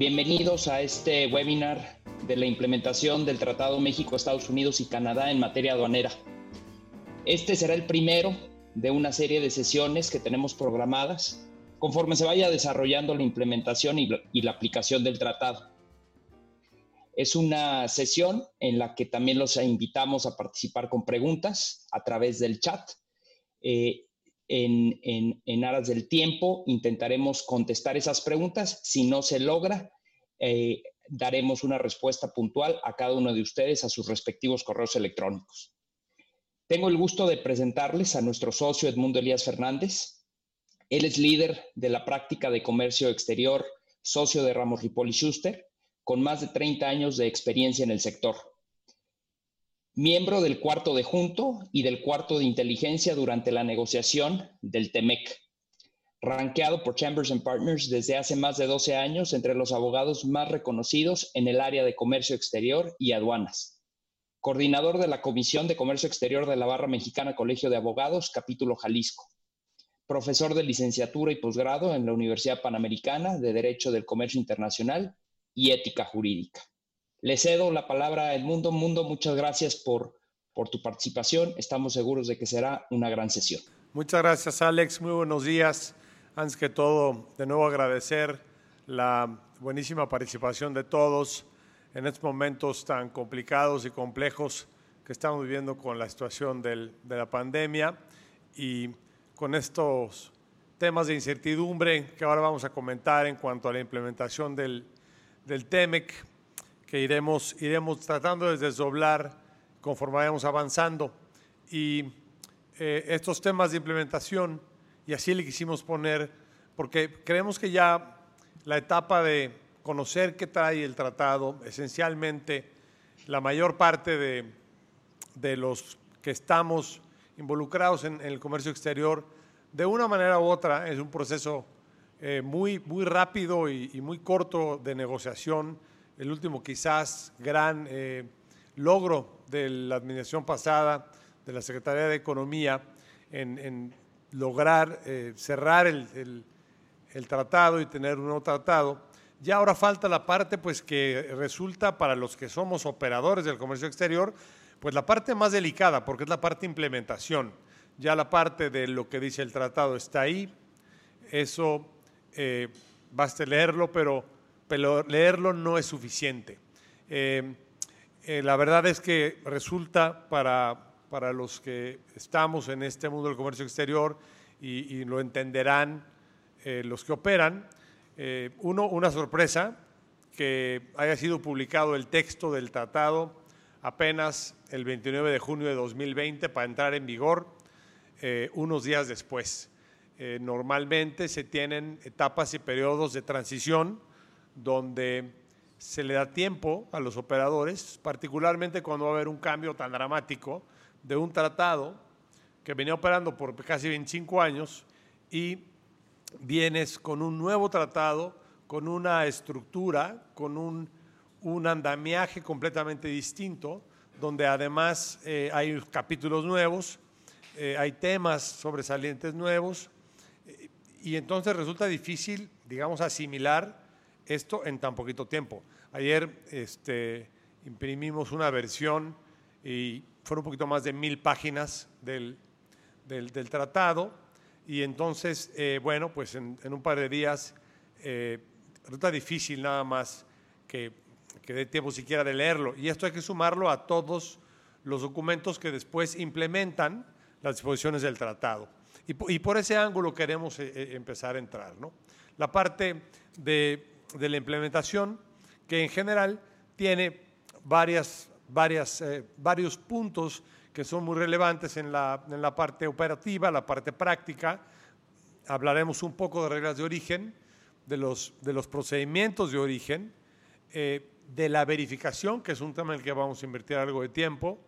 Bienvenidos a este webinar de la implementación del Tratado México, Estados Unidos y Canadá en materia aduanera. Este será el primero de una serie de sesiones que tenemos programadas conforme se vaya desarrollando la implementación y, la aplicación del tratado. Es una sesión en la que también los invitamos a participar con preguntas a través del chat. Eh, en, aras del tiempo intentaremos contestar esas preguntas. Si no se logra, eh, daremos una respuesta puntual a cada uno de ustedes a sus respectivos correos electrónicos. Tengo el gusto de presentarles a nuestro socio Edmundo Elías Fernández. Él es líder de la práctica de comercio exterior, socio de Ramos Ripoli Schuster, con más de 30 años de experiencia en el sector miembro del cuarto de junto y del cuarto de inteligencia durante la negociación del TEMEC, rankeado por Chambers and Partners desde hace más de 12 años entre los abogados más reconocidos en el área de comercio exterior y aduanas. Coordinador de la Comisión de Comercio Exterior de la Barra Mexicana Colegio de Abogados, capítulo Jalisco. Profesor de licenciatura y posgrado en la Universidad Panamericana de Derecho del Comercio Internacional y Ética Jurídica. Le cedo la palabra a Edmundo. Mundo, muchas gracias por, por tu participación. Estamos seguros de que será una gran sesión. Muchas gracias, Alex. Muy buenos días. Antes que todo, de nuevo agradecer la buenísima participación de todos en estos momentos tan complicados y complejos que estamos viviendo con la situación de la pandemia y con estos temas de incertidumbre que ahora vamos a comentar en cuanto a la implementación del, del TEMEC que iremos, iremos tratando de desdoblar conforme vayamos avanzando. Y eh, estos temas de implementación, y así le quisimos poner, porque creemos que ya la etapa de conocer qué trae el tratado, esencialmente la mayor parte de, de los que estamos involucrados en, el comercio exterior, de una manera u otra, es un proceso eh, muy, muy rápido y, y, muy corto de negociación el último quizás gran eh, logro de la administración pasada de la Secretaría de Economía en, lograr eh, cerrar el, tratado y tener un nuevo tratado. Ya ahora falta la parte pues que resulta para los que somos operadores del comercio exterior, pues la parte más delicada, porque es la parte implementación. Ya la parte de lo que dice el tratado está ahí, eso eh, basta leerlo, pero pero leerlo no es suficiente. Eh, eh, la verdad es que resulta para, para los que estamos en este mundo del comercio exterior y, lo entenderán eh, los que operan, uno, una sorpresa que haya sido publicado el texto del tratado apenas el 29 de junio de 2020 para entrar en vigor unos días después. normalmente se tienen etapas y periodos de transición donde se le da tiempo a los operadores, particularmente cuando va a haber un cambio tan dramático de un tratado que venía operando por casi 25 años y vienes con un nuevo tratado, con una estructura, con un, andamiaje completamente distinto, donde además eh, hay capítulos nuevos, eh, hay temas sobresalientes nuevos, eh, y entonces resulta difícil, digamos, asimilar esto en tan poquito tiempo. Ayer este, imprimimos una versión y fueron un poquito más de mil páginas del, tratado y entonces, eh, bueno, pues en, un par de días eh, resulta difícil nada más que, que dé tiempo siquiera de leerlo. Y esto hay que sumarlo a todos los documentos que después implementan las disposiciones del tratado. Y, por ese ángulo queremos eh, empezar a entrar. ¿no? La parte de de la implementación que en general tiene varias, varias, eh, varios puntos que son muy relevantes en la, en la parte operativa, la parte práctica. Hablaremos un poco de reglas de origen, de los, de los procedimientos de origen, eh, de la verificación, que es un tema en el que vamos a invertir algo de tiempo,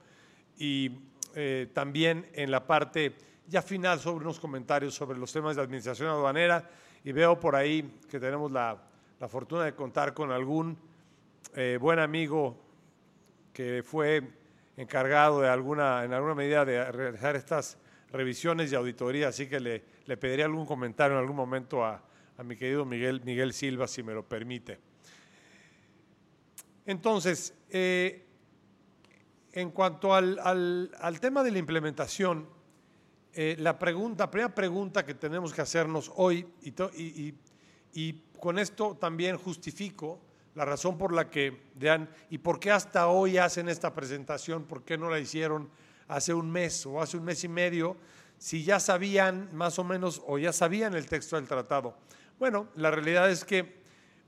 y eh, también en la parte ya final sobre unos comentarios sobre los temas de administración aduanera. Y veo por ahí que tenemos la, la fortuna de contar con algún eh, buen amigo que fue encargado de alguna, en alguna medida de realizar estas revisiones y auditorías, así que le, pediría algún comentario en algún momento a, mi querido Miguel, Miguel Silva, si me lo permite. Entonces, eh, en cuanto al, tema de la implementación, eh, la pregunta, primera pregunta que tenemos que hacernos hoy, y, con esto también justifico la razón por la que, y por qué hasta hoy hacen esta presentación, por qué no la hicieron hace un mes o hace un mes y medio, si ya sabían más o menos o ya sabían el texto del tratado. Bueno, la realidad es que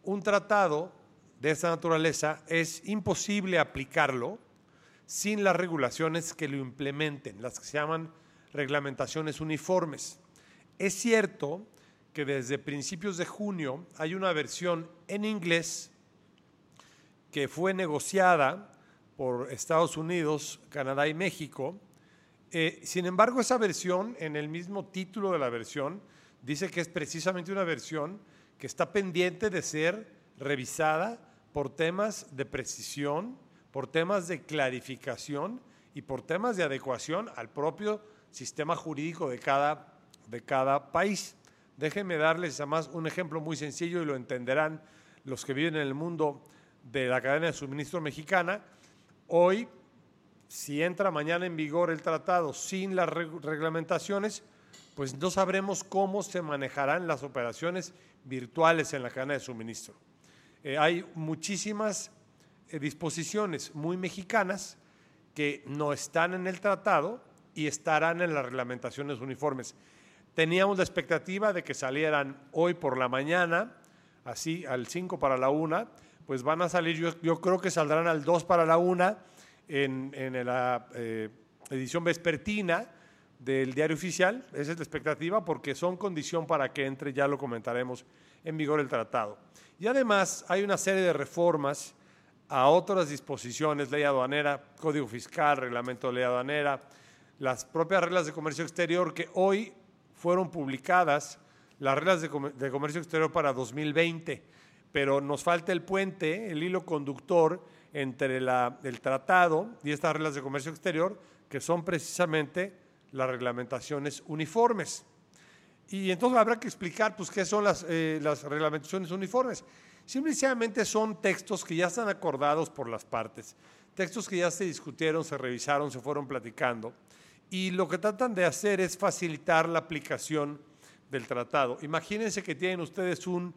un tratado de esta naturaleza es imposible aplicarlo sin las regulaciones que lo implementen, las que se llaman reglamentaciones uniformes. Es cierto que desde principios de junio hay una versión en inglés que fue negociada por Estados Unidos, Canadá y México. Eh, sin embargo, esa versión, en el mismo título de la versión, dice que es precisamente una versión que está pendiente de ser revisada por temas de precisión, por temas de clarificación y por temas de adecuación al propio sistema jurídico de cada, de cada país. Déjenme darles además un ejemplo muy sencillo y lo entenderán los que viven en el mundo de la cadena de suministro mexicana. Hoy, si entra mañana en vigor el tratado sin las reglamentaciones, pues no sabremos cómo se manejarán las operaciones virtuales en la cadena de suministro. Eh, hay muchísimas eh, disposiciones muy mexicanas que no están en el tratado y estarán en las reglamentaciones uniformes. Teníamos la expectativa de que salieran hoy por la mañana, así al 5 para la 1, pues van a salir, yo, creo que saldrán al 2 para la 1 en, la eh, edición vespertina del diario oficial, esa es la expectativa, porque son condición para que entre, ya lo comentaremos, en vigor el tratado. Y además hay una serie de reformas a otras disposiciones, ley aduanera, código fiscal, reglamento de ley aduanera, las propias reglas de comercio exterior que hoy fueron publicadas, las reglas de, comercio exterior para 2020, pero nos falta el puente, el hilo conductor entre el tratado y estas reglas de comercio exterior, que son precisamente las reglamentaciones uniformes. Y entonces habrá que explicar pues, qué son las, eh, las reglamentaciones uniformes. Simplemente son textos que ya están acordados por las partes, textos que ya se discutieron, se revisaron, se fueron platicando, y lo que tratan de hacer es facilitar la aplicación del tratado. Imagínense que tienen ustedes un,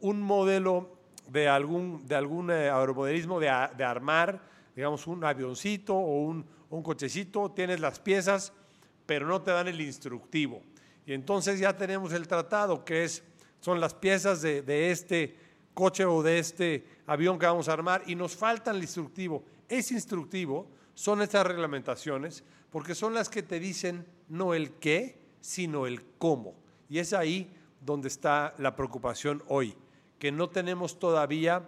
un modelo de algún, de algún eh, aeromodelismo de, de, armar, digamos un avioncito o un, un cochecito, tienes las piezas, pero no te dan el instructivo. Y entonces ya tenemos el tratado, que es, son las piezas de, de este coche o de este avión que vamos a armar y nos falta el instructivo. Ese instructivo son estas reglamentaciones porque son las que te dicen no el qué, sino el cómo. Y es ahí donde está la preocupación hoy, que no tenemos todavía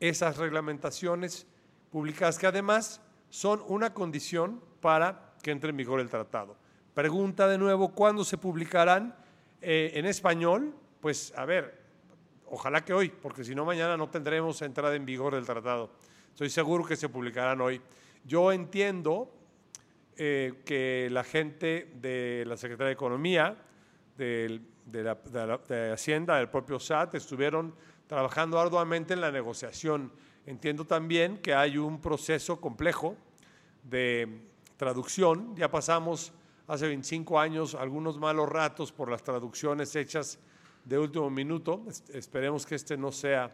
esas reglamentaciones publicadas que además son una condición para que entre en vigor el tratado. Pregunta de nuevo, ¿cuándo se publicarán eh, en español? Pues a ver, Ojalá que hoy, porque si no mañana no tendremos entrada en vigor del tratado. Estoy seguro que se publicarán hoy. Yo entiendo eh, que la gente de la Secretaría de Economía, de, la, de, Hacienda, del propio SAT, estuvieron trabajando arduamente en la negociación. Entiendo también que hay un proceso complejo de traducción. Ya pasamos hace 25 años algunos malos ratos por las traducciones hechas de último minuto. Esperemos que este no sea,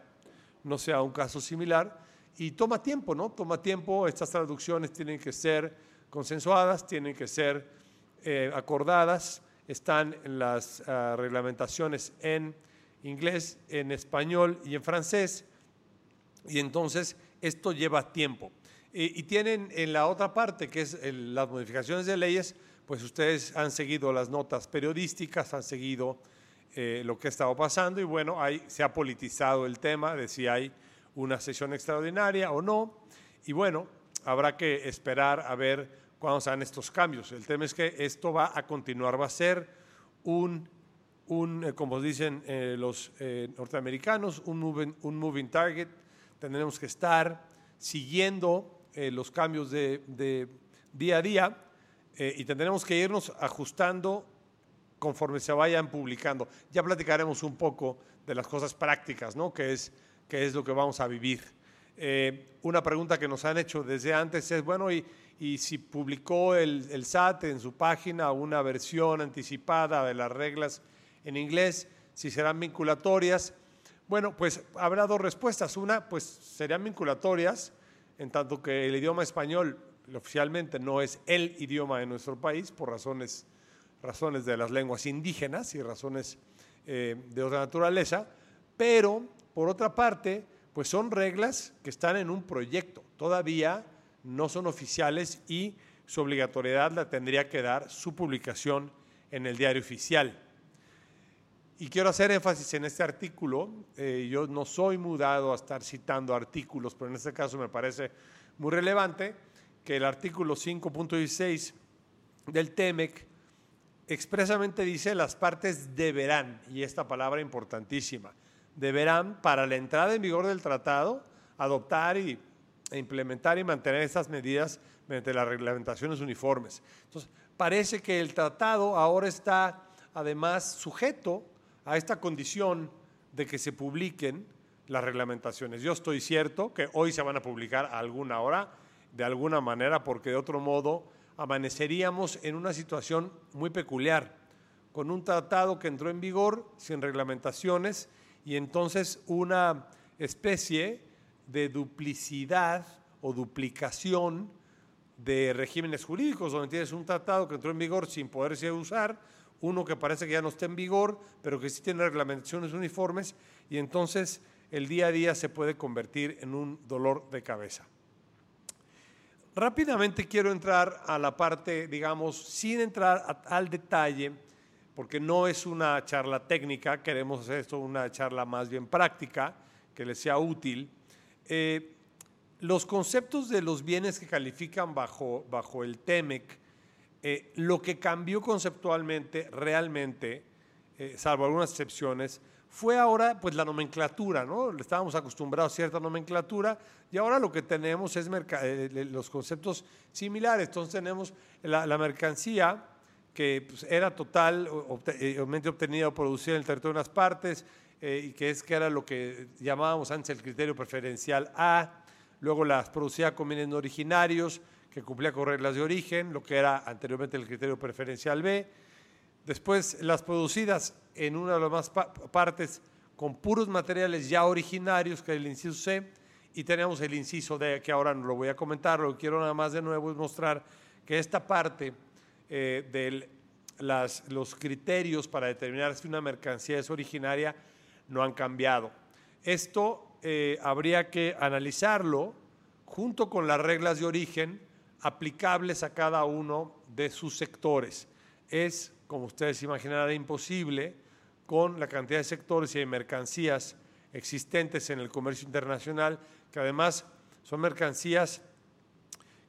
no sea un caso similar. Y toma tiempo, ¿no? Toma tiempo. Estas traducciones tienen que ser consensuadas, tienen que ser eh, acordadas. Están las ah, reglamentaciones en inglés, en español y en francés. Y entonces esto lleva tiempo. y tienen en la otra parte, que es las modificaciones de leyes, pues ustedes han seguido las notas periodísticas, han seguido eh, lo que ha estado pasando y bueno, ahí se ha politizado el tema de si hay una sesión extraordinaria o no. Y bueno, habrá que esperar a ver cuándo se dan estos cambios. El tema es que esto va a continuar, va a ser un, un eh, como dicen eh, los norteamericanos, un moving, un moving target. Tendremos que estar siguiendo los cambios de, de, día a día y tendremos que irnos ajustando conforme se vayan publicando. Ya platicaremos un poco de las cosas prácticas, ¿no? Que es, que es lo que vamos a vivir. Eh, una pregunta que nos han hecho desde antes es, bueno, y, y si publicó el, el, SAT en su página una versión anticipada de las reglas en inglés, si serán vinculatorias. Bueno, pues habrá dos respuestas. Una, pues serían vinculatorias, en tanto que el idioma español oficialmente no es el idioma de nuestro país por razones, razones de las lenguas indígenas y razones eh, de otra naturaleza, pero por otra parte, pues son reglas que están en un proyecto, todavía no son oficiales y su obligatoriedad la tendría que dar su publicación en el diario oficial. Y quiero hacer énfasis en este artículo, eh, yo no soy mudado a estar citando artículos, pero en este caso me parece muy relevante que el artículo 5.16 del TEMEC expresamente dice las partes deberán, y esta palabra importantísima, deberán para la entrada en vigor del tratado adoptar y, e implementar y mantener estas medidas mediante las reglamentaciones uniformes. Entonces, parece que el tratado ahora está además sujeto a esta condición de que se publiquen las reglamentaciones. Yo estoy cierto que hoy se van a publicar a alguna hora, de alguna manera, porque de otro modo amaneceríamos en una situación muy peculiar, con un tratado que entró en vigor sin reglamentaciones y entonces una especie de duplicidad o duplicación de regímenes jurídicos, donde tienes un tratado que entró en vigor sin poderse usar, uno que parece que ya no está en vigor, pero que sí tiene reglamentaciones uniformes, y entonces el día a día se puede convertir en un dolor de cabeza. Rápidamente quiero entrar a la parte, digamos, sin entrar al detalle, porque no es una charla técnica, queremos hacer esto una charla más bien práctica, que les sea útil. Eh, los conceptos de los bienes que califican bajo, bajo el TEMEC, eh, lo que cambió conceptualmente realmente, eh, salvo algunas excepciones, fue ahora pues la nomenclatura, ¿no? Estábamos acostumbrados a cierta nomenclatura y ahora lo que tenemos es eh, los conceptos similares. Entonces tenemos la, mercancía que pues, era totalmente eh, obtenida o producida en el territorio de unas partes eh, y que es que era lo que llamábamos antes el criterio preferencial A, luego las producía con bienes originarios que cumplía con reglas de origen, lo que era anteriormente el criterio preferencial B, después las producidas en una de las más partes con puros materiales ya originarios, que es el inciso C, y tenemos el inciso D, que ahora no lo voy a comentar, lo que quiero nada más de nuevo es mostrar que esta parte eh, de los criterios para determinar si una mercancía es originaria no han cambiado. Esto eh, habría que analizarlo junto con las reglas de origen aplicables a cada uno de sus sectores. Es como ustedes imaginarán, imposible con la cantidad de sectores y de mercancías existentes en el comercio internacional, que además son mercancías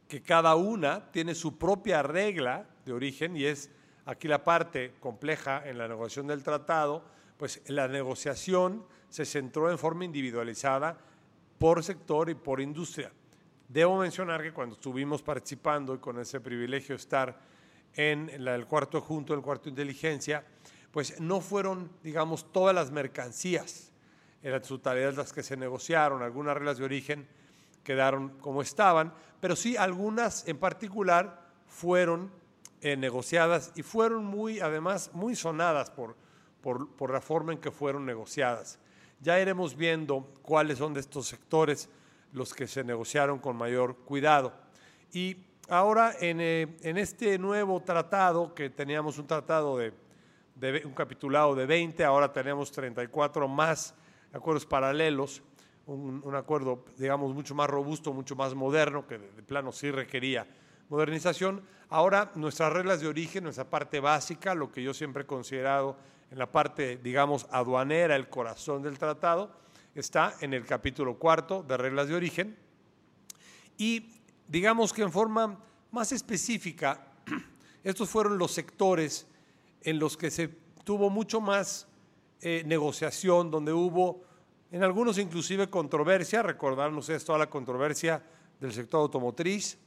que cada una tiene su propia regla de origen y es aquí la parte compleja en la negociación del tratado, pues la negociación se centró en forma individualizada por sector y por industria. Debo mencionar que cuando estuvimos participando y con ese privilegio estar en el cuarto junto, el cuarto inteligencia, pues no fueron, digamos, todas las mercancías, eran su tarea las que se negociaron, algunas reglas de origen quedaron como estaban, pero sí algunas en particular fueron eh, negociadas y fueron muy, además, muy sonadas por, por, por la forma en que fueron negociadas. Ya iremos viendo cuáles son de estos sectores los que se negociaron con mayor cuidado. Y ahora eh, en, este nuevo tratado, que teníamos un tratado de, un capitulado de 20, ahora tenemos 34 más acuerdos paralelos, un, acuerdo, digamos, mucho más robusto, mucho más moderno, que de, plano sí requería modernización. Ahora nuestras reglas de origen, nuestra parte básica, lo que yo siempre he considerado en la parte, digamos, aduanera, el corazón del tratado, está en el capítulo cuarto de reglas de origen. Y digamos que en forma más específica, estos fueron los sectores en los que se tuvo mucho más eh, negociación, donde hubo en algunos inclusive controversia, recordarnos esto, toda la controversia del sector automotriz,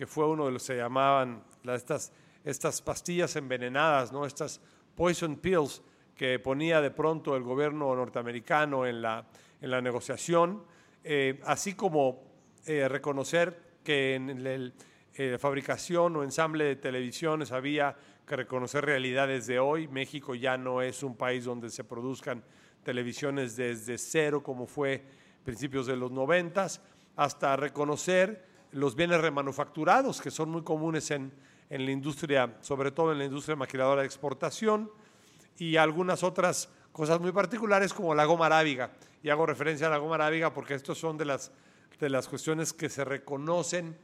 que fue uno de los que se llamaban estas, estas pastillas envenenadas, ¿no? estas poison pills que ponía de pronto el gobierno norteamericano en la, en la negociación eh, así como eh, reconocer que en la eh, fabricación o ensamble de televisiones había que reconocer realidades de hoy. México ya no es un país donde se produzcan televisiones desde cero como fue principios de los noventas, hasta reconocer los bienes remanufacturados que son muy comunes en, en la industria, sobre todo en la industria maquiladora de exportación y algunas otras cosas muy particulares como la goma arábiga. Y hago referencia a la goma arábiga porque estos son de las, de las cuestiones que se reconocen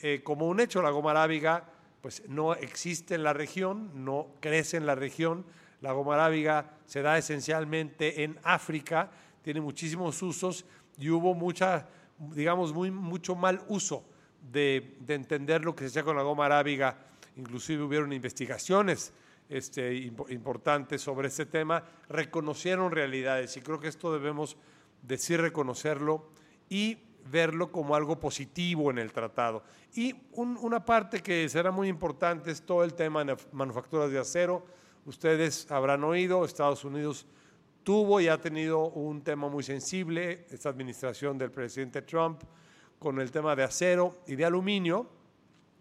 eh, como un hecho. La goma arábiga pues, no existe en la región, no crece en la región. La goma arábiga se da esencialmente en África, tiene muchísimos usos y hubo mucha, digamos, muy, mucho mal uso de, de entender lo que se hacía con la goma arábiga. Inclusive hubieron investigaciones este, importantes sobre este tema, reconocieron realidades y creo que esto debemos decir reconocerlo y verlo como algo positivo en el tratado. Y una parte que será muy importante es todo el tema de manufacturas de acero. Ustedes habrán oído, Estados Unidos tuvo y ha tenido un tema muy sensible, esta administración del presidente Trump, con el tema de acero y de aluminio,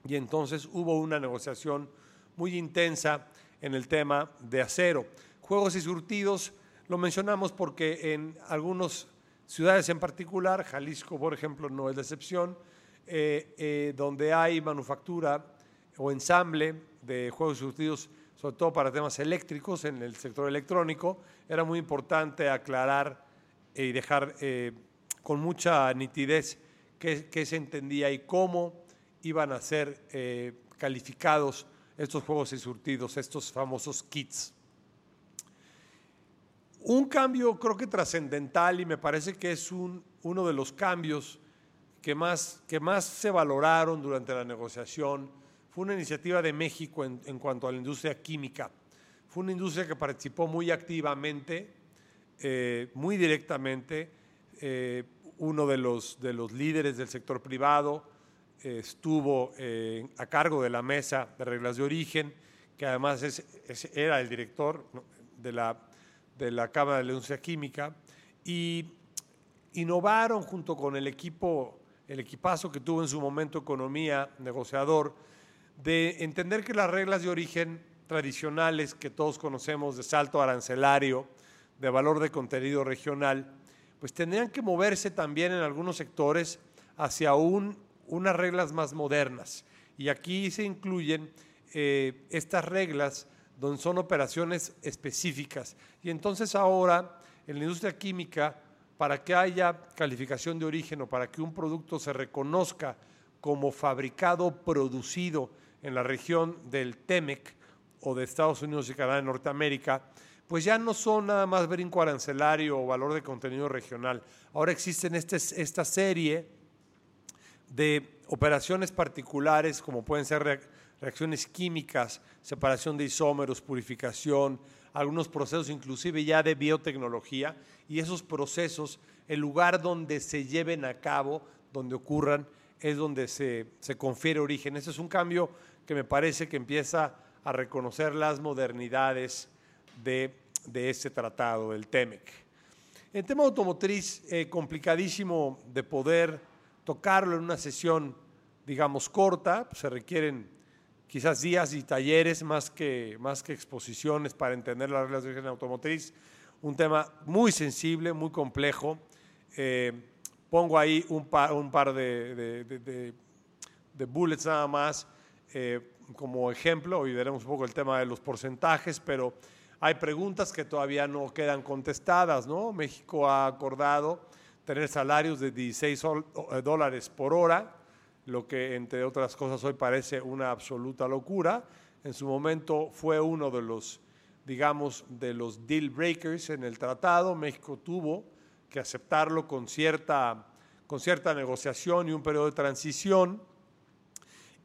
y entonces hubo una negociación muy intensa en el tema de acero. Juegos y surtidos lo mencionamos porque en algunas ciudades en particular, Jalisco por ejemplo no es la excepción, eh, eh, donde hay manufactura o ensamble de juegos y surtidos, sobre todo para temas eléctricos en el sector electrónico, era muy importante aclarar y dejar eh, con mucha nitidez qué, se entendía y cómo iban a ser calificados estos juegos y surtidos, estos famosos kits. Un cambio creo que trascendental y me parece que es un, uno de los cambios que más, que más se valoraron durante la negociación fue una iniciativa de México en, cuanto a la industria química. Fue una industria que participó muy activamente, eh, muy directamente. Eh, uno de los, de los líderes del sector privado, estuvo eh, a cargo de la mesa de reglas de origen, que además era el director de la, de la Cámara de la Industria Química, y innovaron junto con el equipo, el equipazo que tuvo en su momento Economía, negociador, de entender que las reglas de origen tradicionales que todos conocemos de salto arancelario, de valor de contenido regional, pues tendrían que moverse también en algunos sectores hacia un unas reglas más modernas. Y aquí se incluyen eh, estas reglas donde son operaciones específicas. Y entonces ahora en la industria química, para que haya calificación de origen o para que un producto se reconozca como fabricado, producido en la región del TEMEC o de Estados Unidos y Canadá de Norteamérica, pues ya no son nada más brinco arancelario o valor de contenido regional. Ahora existen este, esta serie de operaciones particulares como pueden ser reacciones químicas, separación de isómeros, purificación, algunos procesos inclusive ya de biotecnología y esos procesos, el lugar donde se lleven a cabo, donde ocurran, es donde se, confiere origen. Ese es un cambio que me parece que empieza a reconocer las modernidades de, de este tratado, el TEMEC. El tema automotriz, eh, complicadísimo de poder tocarlo en una sesión, digamos, corta, se requieren quizás días y talleres más que, más que exposiciones para entender las reglas de origen automotriz. Un tema muy sensible, muy complejo. Eh, pongo ahí un par, un par de, de, bullets nada más eh, como ejemplo. Hoy veremos un poco el tema de los porcentajes, pero hay preguntas que todavía no quedan contestadas. ¿no? México ha acordado tener salarios de 16 eh, dólares por hora, lo que entre otras cosas hoy parece una absoluta locura. En su momento fue uno de los, digamos, de los deal breakers en el tratado. México tuvo que aceptarlo con cierta, con cierta negociación y un periodo de transición.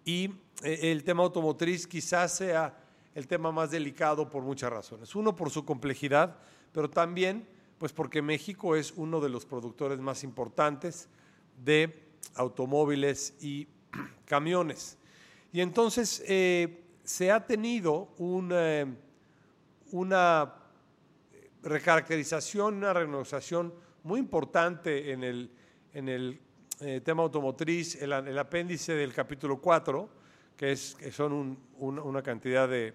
Y eh, el tema automotriz quizás sea el tema más delicado por muchas razones. Uno, por su complejidad, pero también pues porque México es uno de los productores más importantes de automóviles y camiones. Y entonces eh, se ha tenido eh, una recaracterización, una renegociación muy importante en el, en el eh, tema automotriz el, apéndice del capítulo 4, que, es, que son un, un, una cantidad de,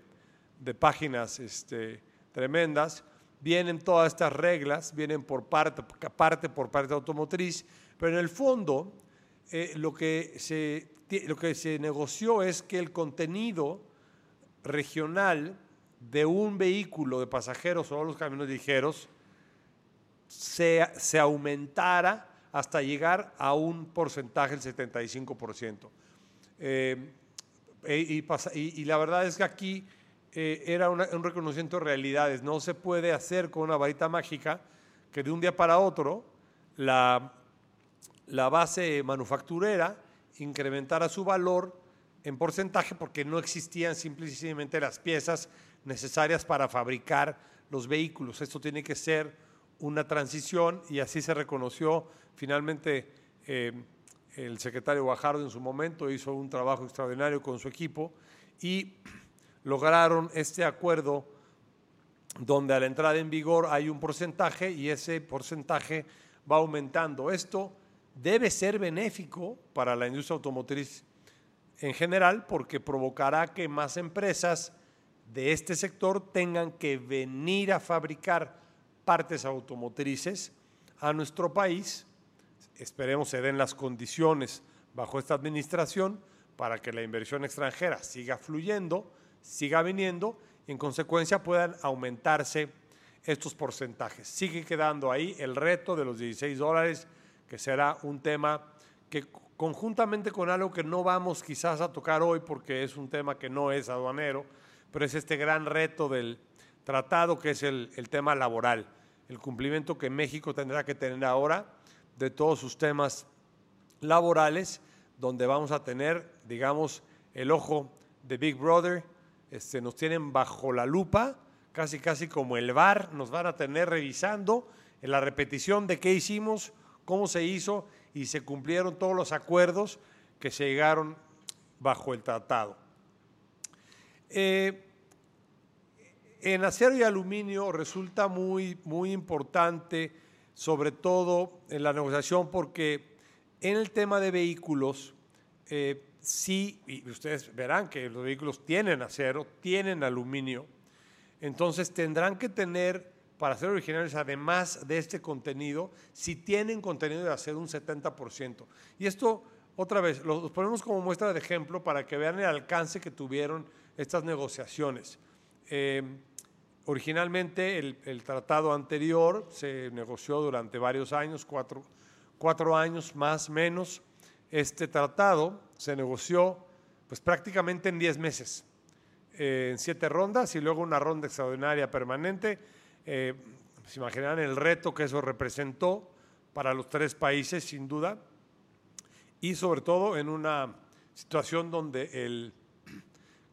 de páginas este, tremendas. Vienen todas estas reglas, vienen por parte, parte por parte automotriz, pero en el fondo eh, lo, que se, lo que se negoció es que el contenido regional de un vehículo de pasajeros o los camiones ligeros se, se aumentara hasta llegar a un porcentaje del 75%. Eh, y, y, la verdad es que aquí eh, era un reconocimiento de realidades. No se puede hacer con una varita mágica que de un día para otro la, la base manufacturera incrementara su valor en porcentaje porque no existían simplemente las piezas necesarias para fabricar los vehículos. Esto tiene que ser una transición y así se reconoció finalmente eh, el secretario Guajardo en su momento hizo un trabajo extraordinario con su equipo y lograron este acuerdo donde a la entrada en vigor hay un porcentaje y ese porcentaje va aumentando. Esto debe ser benéfico para la industria automotriz en general porque provocará que más empresas de este sector tengan que venir a fabricar partes automotrices a nuestro país. Esperemos se den las condiciones bajo esta administración para que la inversión extranjera siga fluyendo, siga viniendo y en consecuencia puedan aumentarse estos porcentajes. Sigue quedando ahí el reto de los 16 dólares, que será un tema que conjuntamente con algo que no vamos quizás a tocar hoy porque es un tema que no es aduanero, pero es este gran reto del tratado que es el, el tema laboral, el cumplimiento que México tendrá que tener ahora de todos sus temas laborales, donde vamos a tener, digamos, el ojo de Big Brother, este, nos tienen bajo la lupa, casi casi como el VAR, nos van a tener revisando en la repetición de qué hicimos, cómo se hizo y se cumplieron todos los acuerdos que se llegaron bajo el tratado. Eh, en acero y aluminio resulta muy, muy importante, sobre todo en la negociación, porque en el tema de vehículos, eh, sí, y ustedes verán que los vehículos tienen acero, tienen aluminio, entonces tendrán que tener para ser originales, además de este contenido, si tienen contenido de hacer un 70%. Y esto, otra vez, lo ponemos como muestra de ejemplo para que vean el alcance que tuvieron estas negociaciones. Eh, originalmente el, tratado anterior se negoció durante varios años, cuatro, años más menos. Este tratado se negoció pues prácticamente en diez meses, eh, en siete rondas y luego una ronda extraordinaria permanente eh, se imaginarán el reto que eso representó para los tres países, sin duda, y sobre todo en una situación donde el,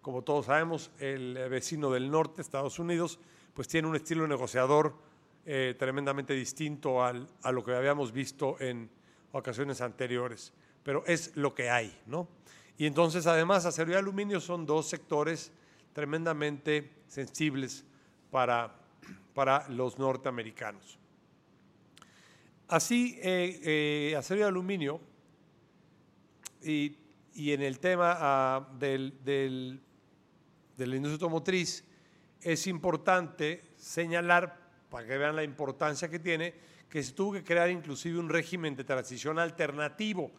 como todos sabemos, el vecino del norte, Estados Unidos, pues tiene un estilo negociador eh, tremendamente distinto al, a lo que habíamos visto en ocasiones anteriores, pero es lo que hay, ¿no? Y entonces, además, acero y aluminio son dos sectores tremendamente sensibles para para los norteamericanos. Así, eh, eh, acero y aluminio, y, y en el tema ah, del, del, de la industria automotriz, es importante señalar, para que vean la importancia que tiene, que se tuvo que crear inclusive un régimen de transición alternativo,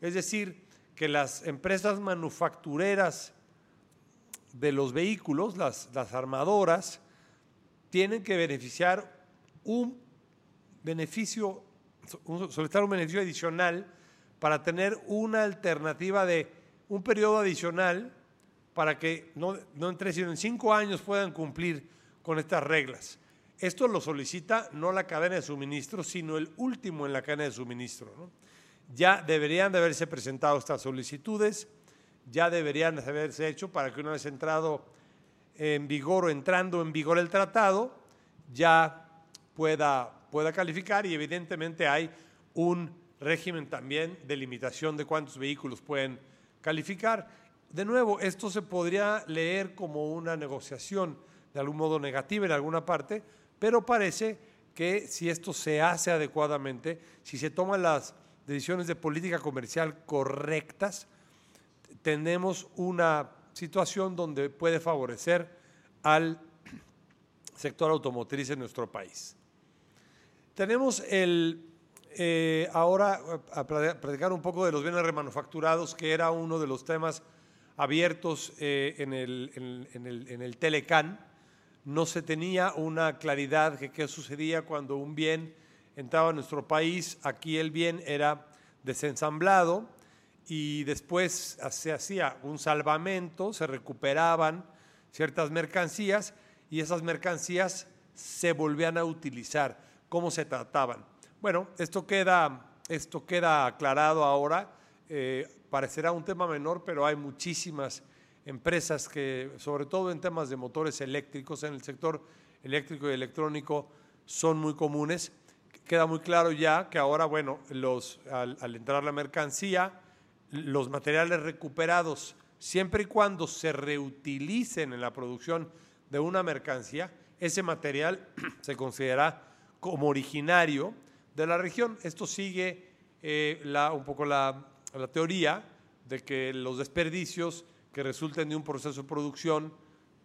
es decir, que las empresas manufactureras de los vehículos, las, las armadoras, tienen que beneficiar un beneficio, solicitar un beneficio adicional para tener una alternativa de un periodo adicional para que no, no en tres, sino en cinco años puedan cumplir con estas reglas. Esto lo solicita no la cadena de suministro, sino el último en la cadena de suministro. Ya deberían de haberse presentado estas solicitudes, ya deberían de haberse hecho para que una vez entrado en vigor o entrando en vigor el tratado, ya pueda, pueda calificar y evidentemente hay un régimen también de limitación de cuántos vehículos pueden calificar. De nuevo, esto se podría leer como una negociación de algún modo negativa en alguna parte, pero parece que si esto se hace adecuadamente, si se toman las decisiones de política comercial correctas, tenemos una situación donde puede favorecer al sector automotriz en nuestro país. Tenemos el, eh, ahora a platicar un poco de los bienes remanufacturados, que era uno de los temas abiertos eh, en, el, en, el, en, el, Telecan. No se tenía una claridad de qué sucedía cuando un bien entraba a nuestro país. Aquí el bien era desensamblado y después se hacía un salvamento, se recuperaban ciertas mercancías y esas mercancías se volvían a utilizar. ¿Cómo se trataban? Bueno, esto queda, esto queda aclarado ahora. Eh, parecerá un tema menor, pero hay muchísimas empresas que, sobre todo en temas de motores eléctricos, en el sector eléctrico y electrónico, son muy comunes. Queda muy claro ya que ahora, bueno, los, al, entrar la mercancía, los materiales recuperados, siempre y cuando se reutilicen en la producción de una mercancía, ese material se considera como originario de la región. Esto sigue eh, un poco la, la teoría de que los desperdicios que resulten de un proceso de producción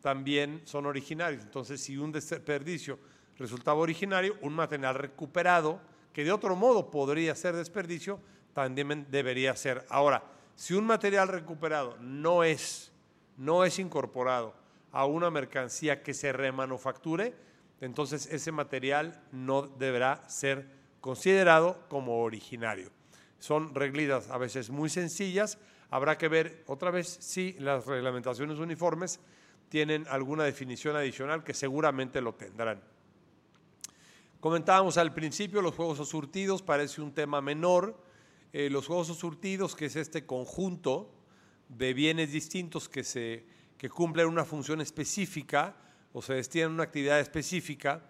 también son originarios. Entonces, si un desperdicio resultaba originario, un material recuperado, que de otro modo podría ser desperdicio, también debería ser. Ahora, si un material recuperado no es, no es incorporado a una mercancía que se remanufacture, entonces ese material no deberá ser considerado como originario. Son reglidas a veces muy sencillas, habrá que ver otra vez si las reglamentaciones uniformes tienen alguna definición adicional que seguramente lo tendrán. Comentábamos al principio, los juegos surtidos parece un tema menor, eh, los juegos surtidos, que es este conjunto de bienes distintos que, se, que cumplen una función específica o se destinan a una actividad específica,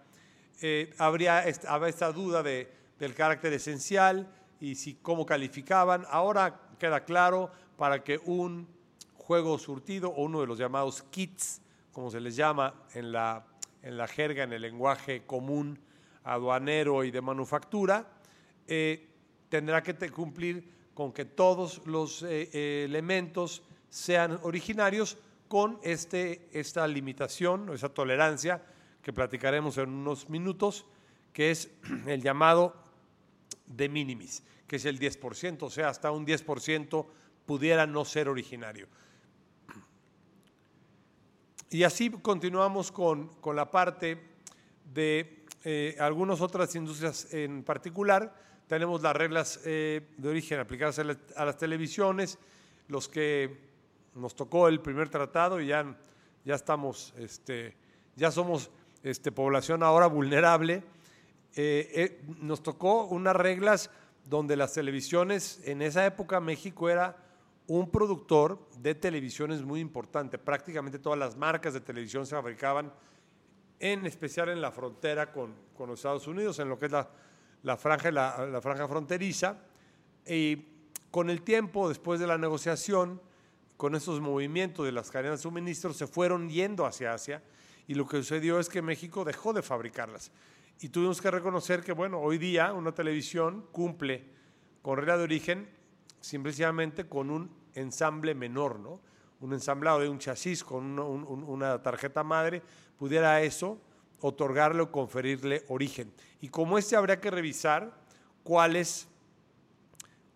eh, habría, esta duda de, del carácter esencial y si cómo calificaban. Ahora queda claro para que un juego surtido o uno de los llamados kits, como se les llama en la, en la jerga, en el lenguaje común aduanero y de manufactura, eh, tendrá que cumplir con que todos los eh, eh, elementos sean originarios con este, esta limitación o esa tolerancia que platicaremos en unos minutos, que es el llamado de minimis, que es el 10%, o sea, hasta un 10% pudiera no ser originario. Y así continuamos con, con la parte de eh, algunas otras industrias en particular tenemos las reglas eh, de origen aplicadas a, las televisiones, los que nos tocó el primer tratado y ya, ya estamos, este, ya somos este, población ahora vulnerable. Eh, eh, nos tocó unas reglas donde las televisiones, en esa época México era un productor de televisiones muy importante. Prácticamente todas las marcas de televisión se fabricaban, en especial en la frontera con, con los Estados Unidos, en lo que es la la franja, la, franja fronteriza. Y con el tiempo, después de la negociación, con esos movimientos de las cadenas de suministro, se fueron yendo hacia Asia y lo que sucedió es que México dejó de fabricarlas. Y tuvimos que reconocer que, bueno, hoy día una televisión cumple con regla de origen simplemente con un ensamble menor, ¿no? Un ensamblado de un chasis con una tarjeta madre, pudiera eso otorgarle o conferirle origen. Y como este habría que revisar cuáles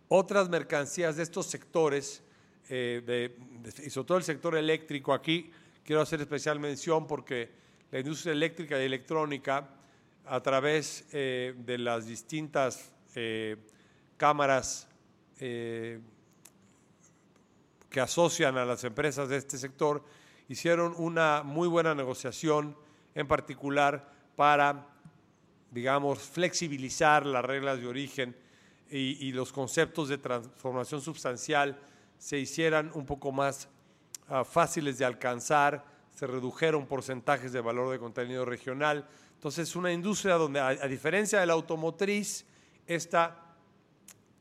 otras mercancías de estos sectores, eh, y sobre todo el sector eléctrico, aquí quiero hacer especial mención porque la industria eléctrica y electrónica, a través eh, de las distintas eh, cámaras que asocian a las empresas de este sector, hicieron una muy buena negociación en particular para, digamos, flexibilizar las reglas de origen y, los conceptos de transformación sustancial se hicieran un poco más ah, fáciles de alcanzar, se redujeron porcentajes de valor de contenido regional. Entonces, una industria donde, a, diferencia de la automotriz, esta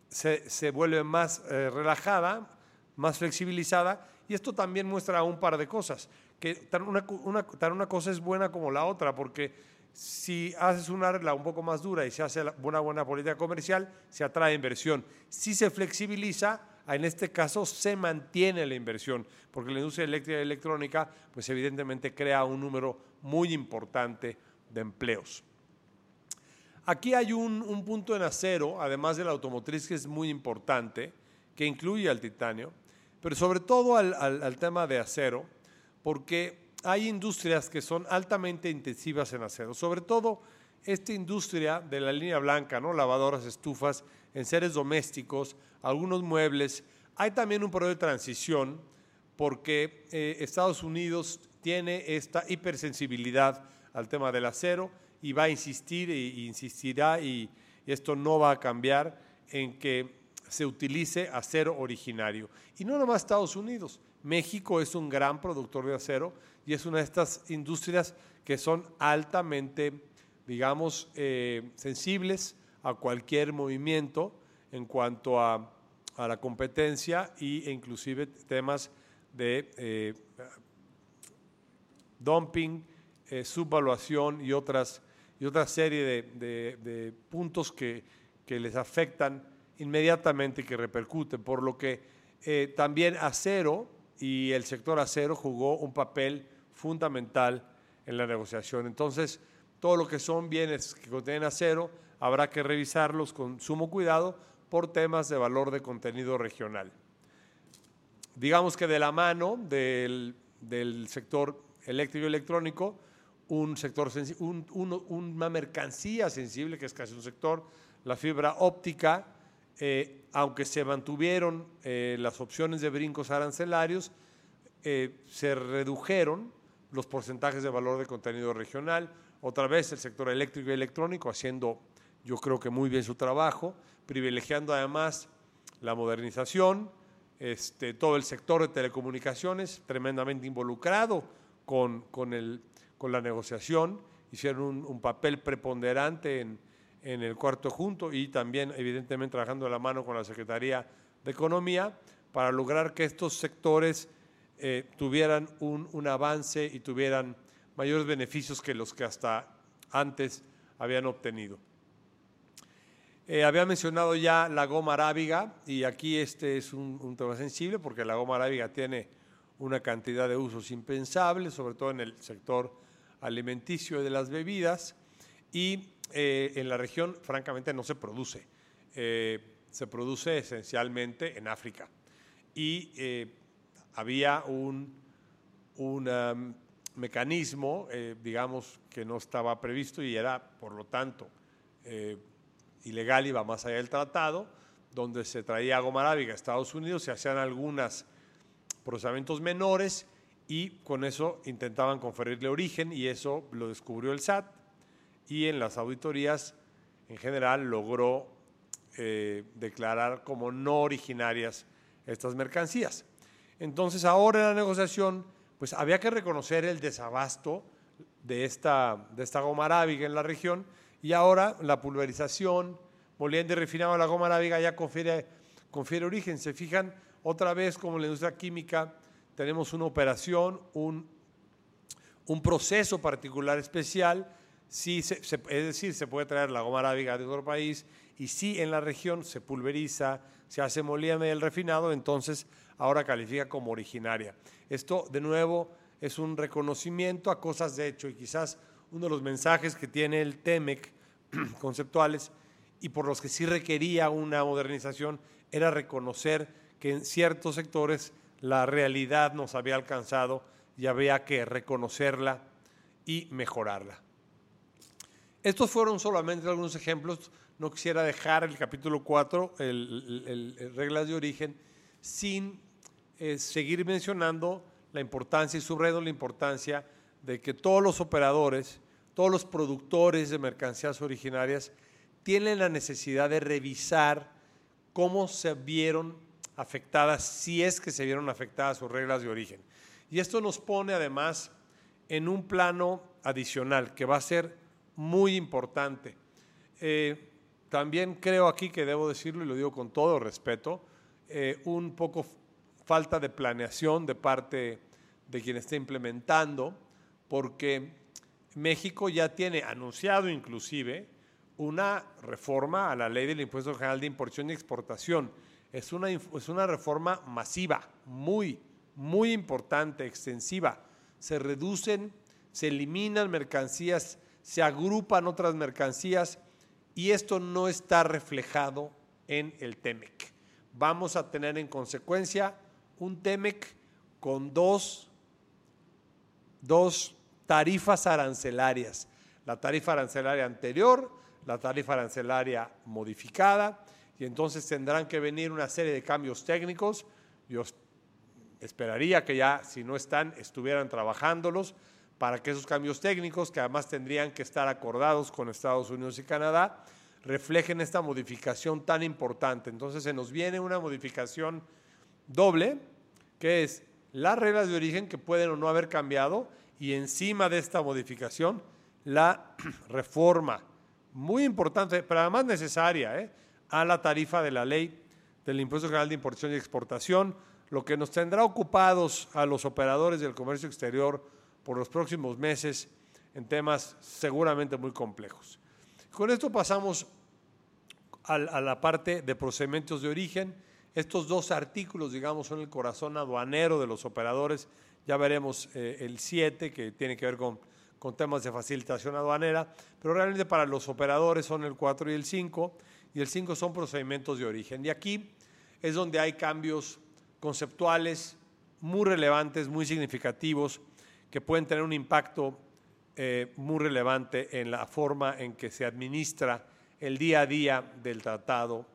se, vuelve más eh, relajada, más flexibilizada, y esto también muestra un par de cosas que tan una, una, una cosa es buena como la otra, porque Si haces una regla un poco más dura y se hace una buena política comercial, se atrae inversión. Si se flexibiliza, en este caso se mantiene la inversión, porque la industria eléctrica y electrónica, pues evidentemente crea un número muy importante de empleos. Aquí hay un, punto en acero, además de la automotriz, que es muy importante, que incluye al titanio, pero sobre todo al tema de acero, porque hay industrias que son altamente intensivas en acero, sobre todo esta industria de la línea blanca, ¿no? lavadoras, estufas, en seres domésticos, algunos muebles. Hay también un periodo de transición porque eh, Estados Unidos tiene esta hipersensibilidad al tema del acero y va a insistir e, insistirá y esto no va a cambiar en que se utilice acero originario. Y no nomás Estados Unidos, México es un gran productor de acero y es una de estas industrias que son altamente, digamos, eh, sensibles a cualquier movimiento en cuanto a, la competencia e inclusive temas de eh, dumping, eh, subvaluación y otras y otra serie de, puntos que, que, les afectan inmediatamente y que repercuten, por lo que también acero y el sector acero jugó un papel fundamental en la negociación. Entonces, todo lo que son bienes que contienen acero, habrá que revisarlos con sumo cuidado por temas de valor de contenido regional. Digamos que de la mano del, sector eléctrico y electrónico, un sector una mercancía sensible, que es casi un sector, la fibra óptica, eh, aunque se mantuvieron eh, las opciones de brincos arancelarios, eh, se redujeron los porcentajes de valor de contenido regional. Otra vez el sector eléctrico y electrónico haciendo, yo creo que muy bien su trabajo, privilegiando además la modernización, este, todo el sector de telecomunicaciones tremendamente involucrado con, con, el, con la negociación, hicieron un papel preponderante en en el cuarto junto y también evidentemente trabajando de la mano con la Secretaría de Economía para lograr que estos sectores eh, tuvieran un, avance y tuvieran mayores beneficios que los que hasta antes habían obtenido. Eh, había mencionado ya la goma arábiga y aquí este es un, un, tema sensible porque la goma arábiga tiene una cantidad de usos impensables, sobre todo en el sector alimenticio de las bebidas y eh, en la región francamente no se produce. Eh, se produce esencialmente en África. Y eh, había un, un um, mecanismo, digamos, que no estaba previsto y era, por lo tanto, ilegal, iba más allá del tratado, donde se traía goma arábiga a Estados Unidos, se hacían algunos procesamientos menores y con eso intentaban conferirle origen y eso lo descubrió el SAT y en las auditorías en general logró eh, declarar como no originarias estas mercancías. Entonces ahora en la negociación pues había que reconocer el desabasto de esta, de esta goma arábiga en la región y ahora la pulverización, moliendo y refinado la goma arábiga ya confiere, confiere origen. Se fijan otra vez como la industria química tenemos una operación, un, un proceso particular especial sí, es decir, se puede traer la goma arábiga de otro país y si en la región se pulveriza, se hace molida el refinado, entonces ahora califica como originaria. Esto, de nuevo, es un reconocimiento a cosas de hecho y quizás uno de los mensajes que tiene el TEMEC conceptuales y por los que sí requería una modernización era reconocer que en ciertos sectores la realidad nos había alcanzado y había que reconocerla y mejorarla. Estos fueron solamente algunos ejemplos. No quisiera dejar el capítulo 4, el, reglas de origen, sin eh, seguir mencionando la importancia y subrayando la importancia de que todos los operadores, todos los productores de mercancías originarias tienen la necesidad de revisar cómo se vieron afectadas, si es que se vieron afectadas sus reglas de origen. Y esto nos pone además en un plano adicional que va a ser muy importante. Eh, también creo aquí que debo decirlo y lo digo con todo respeto, eh, un poco falta de planeación de parte de quien está implementando, porque México ya tiene anunciado inclusive una reforma a la ley del impuesto general de importación y exportación. Es una, es una reforma masiva, muy, muy importante, extensiva. Se reducen, se eliminan mercancías, se agrupan otras mercancías y esto no está reflejado en el TEMEC. Vamos a tener en consecuencia un TEMEC con dos, dos tarifas arancelarias. La tarifa arancelaria anterior, la tarifa arancelaria modificada, y entonces tendrán que venir una serie de cambios técnicos. Yo esperaría que ya, si no están, estuvieran trabajándolos para que esos cambios técnicos, que además tendrían que estar acordados con Estados Unidos y Canadá, reflejen esta modificación tan importante. Entonces se nos viene una modificación doble, que es las reglas de origen que pueden o no haber cambiado y encima de esta modificación la reforma, muy importante, pero además necesaria, ¿eh? A la tarifa de la ley del Impuesto General de Importación y Exportación, lo que nos tendrá ocupados a los operadores del comercio exterior por los próximos meses en temas seguramente muy complejos. Con esto pasamos a la parte de procedimientos de origen. Estos dos artículos, digamos, son el corazón aduanero de los operadores. Ya veremos eh, el 7, que tiene que ver con, con temas de facilitación aduanera, pero realmente para los operadores son el 4 y el 5, y el 5 son procedimientos de origen. Y aquí es donde hay cambios conceptuales muy relevantes, muy significativos, que pueden tener un impacto eh, muy relevante en la forma en que se administra el día a día del Tratado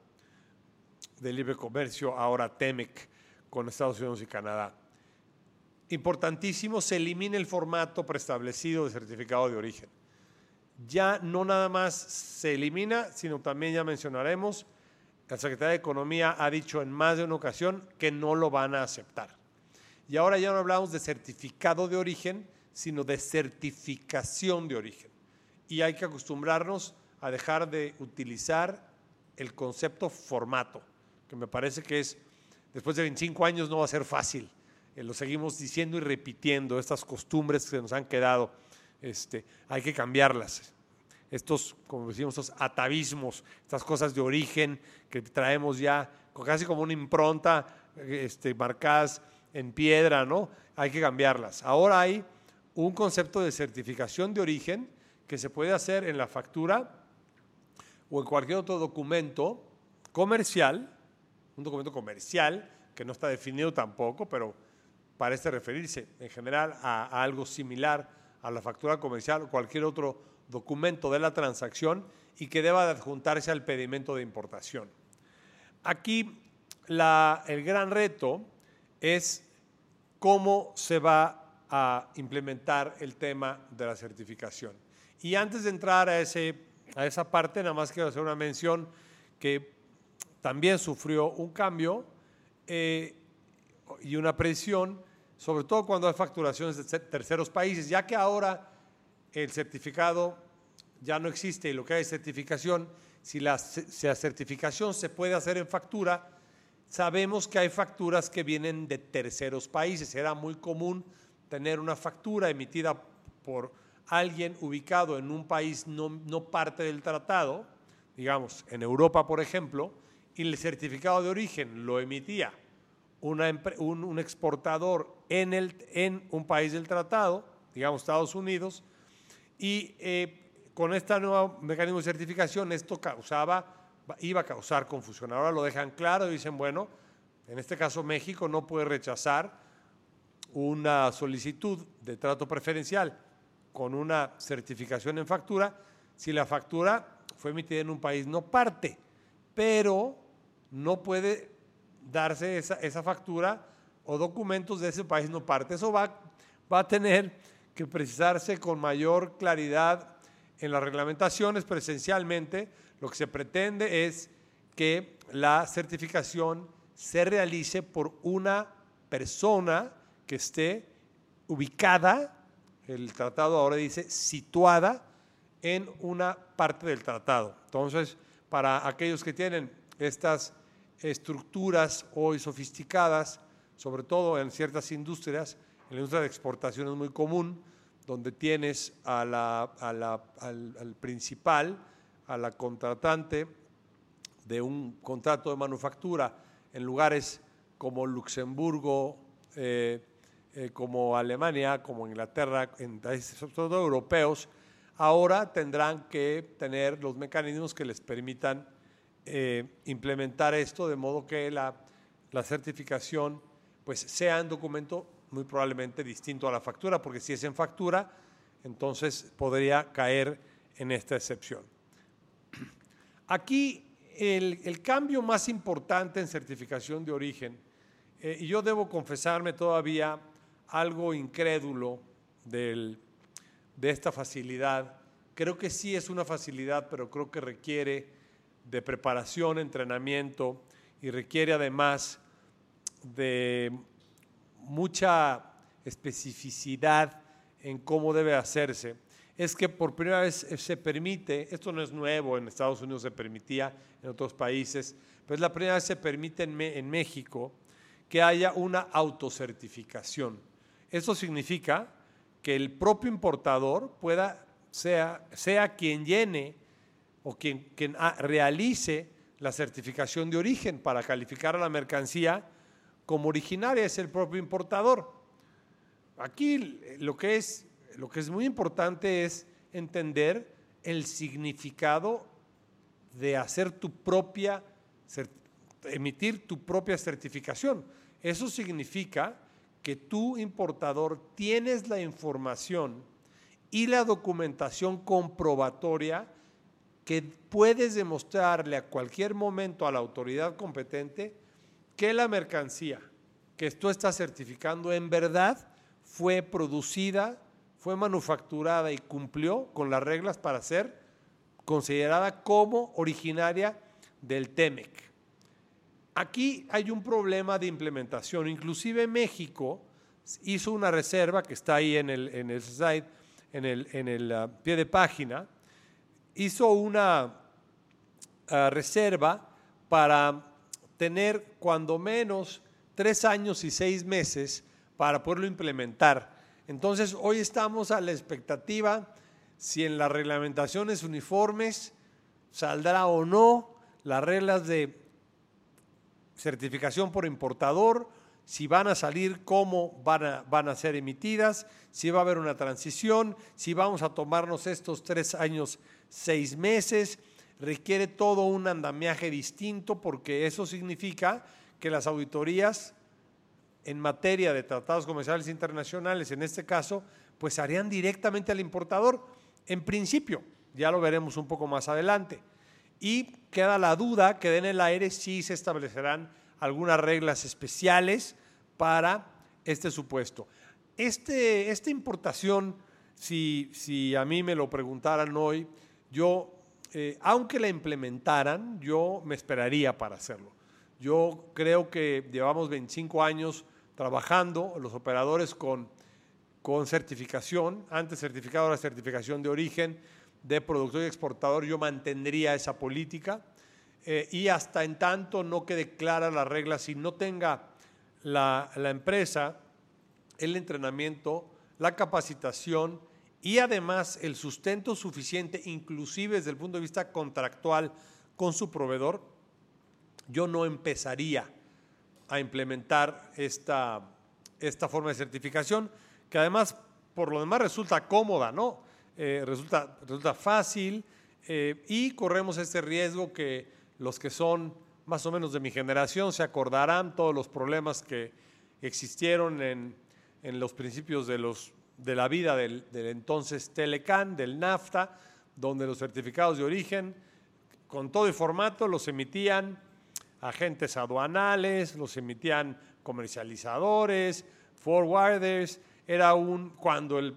de Libre Comercio, ahora TEMEC, con Estados Unidos y Canadá. Importantísimo, se elimina el formato preestablecido de certificado de origen. Ya no nada más se elimina, sino también ya mencionaremos, la Secretaría de Economía ha dicho en más de una ocasión que no lo van a aceptar. Y ahora ya no hablamos de certificado de origen, sino de certificación de origen. Y hay que acostumbrarnos a dejar de utilizar el concepto formato, que me parece que es, después de 25 años no va a ser fácil. Eh, lo seguimos diciendo y repitiendo, estas costumbres que nos han quedado, este, hay que cambiarlas. Estos, como decimos, estos atavismos, estas cosas de origen que traemos ya casi como una impronta este, marcadas en piedra, ¿no? Hay que cambiarlas. Ahora hay un concepto de certificación de origen que se puede hacer en la factura o en cualquier otro documento comercial, un documento comercial que no está definido tampoco, pero parece referirse en general a, algo similar a la factura comercial o cualquier otro documento de la transacción y que deba adjuntarse al pedimento de importación. Aquí el gran reto es cómo se va a implementar el tema de la certificación. Y antes de entrar a, ese, a esa parte, nada más quiero hacer una mención que también sufrió un cambio eh, y una presión, sobre todo cuando hay facturaciones de terceros países, ya que ahora el certificado ya no existe y lo que hay es certificación, si la, certificación se puede hacer en factura, sabemos que hay facturas que vienen de terceros países. Era muy común tener una factura emitida por alguien ubicado en un país no, parte del tratado, digamos, en Europa, por ejemplo, y el certificado de origen lo emitía un, exportador en, el, en un país del tratado, digamos Estados Unidos, y eh, con este nuevo mecanismo de certificación esto causaba, iba a causar confusión. Ahora lo dejan claro y dicen, bueno, en este caso México no puede rechazar una solicitud de trato preferencial con una certificación en factura si la factura fue emitida en un país no parte, pero no puede darse esa, factura o documentos de ese país no parte. Eso va, va a tener que precisarse con mayor claridad en las reglamentaciones, pero esencialmente lo que se pretende es que la certificación se realice por una persona que esté ubicada, el tratado ahora dice situada en una parte del tratado. Entonces, para aquellos que tienen estas estructuras hoy sofisticadas, sobre todo en ciertas industrias, en la industria de exportación es muy común donde tienes a la, al, principal, a la contratante de un contrato de manufactura en lugares como Luxemburgo, eh, eh, como Alemania, como Inglaterra, en países todo europeos, ahora tendrán que tener los mecanismos que les permitan eh, implementar esto de modo que la, la certificación pues, sea un documento muy probablemente distinto a la factura, porque si es en factura, entonces podría caer en esta excepción. Aquí el, el cambio más importante en certificación de origen, eh, y yo debo confesarme todavía algo incrédulo del, de esta facilidad, creo que sí es una facilidad, pero creo que requiere de preparación, entrenamiento y requiere además de mucha especificidad en cómo debe hacerse, es que por primera vez se permite, esto no es nuevo, en Estados Unidos se permitía, en otros países, pero es la primera vez se permite en, México que haya una autocertificación. Eso significa que el propio importador pueda, sea, sea quien llene o quien, quien realice la certificación de origen para calificar a la mercancía como originaria, es el propio importador. Aquí lo que es, lo que es muy importante es entender el significado de hacer tu propia, emitir tu propia certificación. Eso significa que tú, importador, tienes la información y la documentación comprobatoria que puedes demostrarle a cualquier momento a la autoridad competente que la mercancía que tú estás certificando en verdad fue producida, fue manufacturada y cumplió con las reglas para ser considerada como originaria del TEMEC. Aquí hay un problema de implementación. Inclusive México hizo una reserva que está ahí en el, en el slide, en el, en el ah, pie de página, hizo una ah, reserva para tener cuando menos tres años y seis meses para poderlo implementar. Entonces, hoy estamos a la expectativa si en las reglamentaciones uniformes saldrá o no las reglas de certificación por importador, si van a salir, cómo van a, van a ser emitidas, si va a haber una transición, si vamos a tomarnos estos tres años, seis meses. Requiere todo un andamiaje distinto porque eso significa que las auditorías en materia de tratados comerciales internacionales, en este caso, pues harían directamente al importador, en principio, ya lo veremos un poco más adelante. Y queda la duda que en el aire si se establecerán algunas reglas especiales para este supuesto. Este, esta importación, si, si a mí me lo preguntaran hoy, yo, eh, aunque la implementaran, yo me esperaría para hacerlo. Yo creo que llevamos 25 años trabajando los operadores con, con certificación, antes certificado, ahora certificación de origen, de productor y exportador, yo mantendría esa política. Eh, y hasta en tanto no quede clara la regla, si no tenga la, la empresa el entrenamiento, la capacitación y además el sustento suficiente, inclusive desde el punto de vista contractual con su proveedor, yo no empezaría a implementar esta, esta forma de certificación, que además por lo demás resulta cómoda, ¿no? Eh, resulta, resulta fácil eh, y corremos este riesgo que los que son más o menos de mi generación se acordarán todos los problemas que existieron en, en los principios de, los, de la vida del, entonces Telecan, del NAFTA, donde los certificados de origen, con todo el formato, los emitían agentes aduanales, los emitían comercializadores, forwarders, era un, cuando el,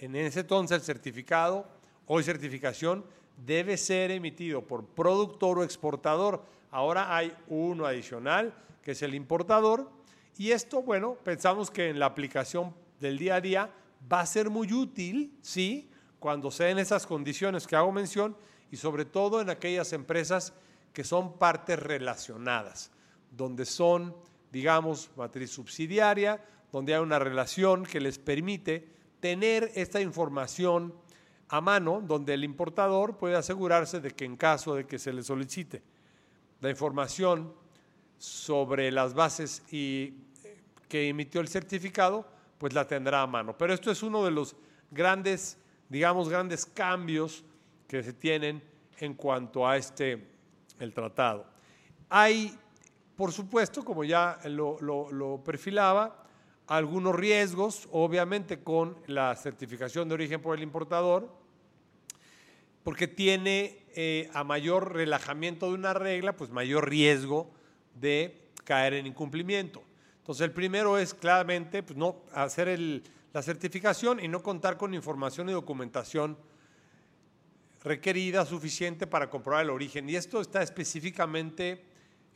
en ese entonces el certificado, hoy certificación, debe ser emitido por productor o exportador. Ahora hay uno adicional, que es el importador, y esto, bueno, pensamos que en la aplicación del día a día va a ser muy útil, sí, cuando se den esas condiciones que hago mención, y sobre todo en aquellas empresas que son partes relacionadas, donde son, digamos, matriz subsidiaria, donde hay una relación que les permite tener esta información a mano donde el importador puede asegurarse de que en caso de que se le solicite la información sobre las bases y eh, que emitió el certificado, pues la tendrá a mano. Pero esto es uno de los grandes, digamos, grandes cambios que se tienen en cuanto a este, el tratado. Hay, por supuesto, como ya lo, perfilaba, algunos riesgos, obviamente con la certificación de origen por el importador, porque tiene eh, a mayor relajamiento de una regla, pues mayor riesgo de caer en incumplimiento. Entonces el primero es claramente pues, no hacer la certificación y no contar con información y documentación requerida suficiente para comprobar el origen. Y esto está específicamente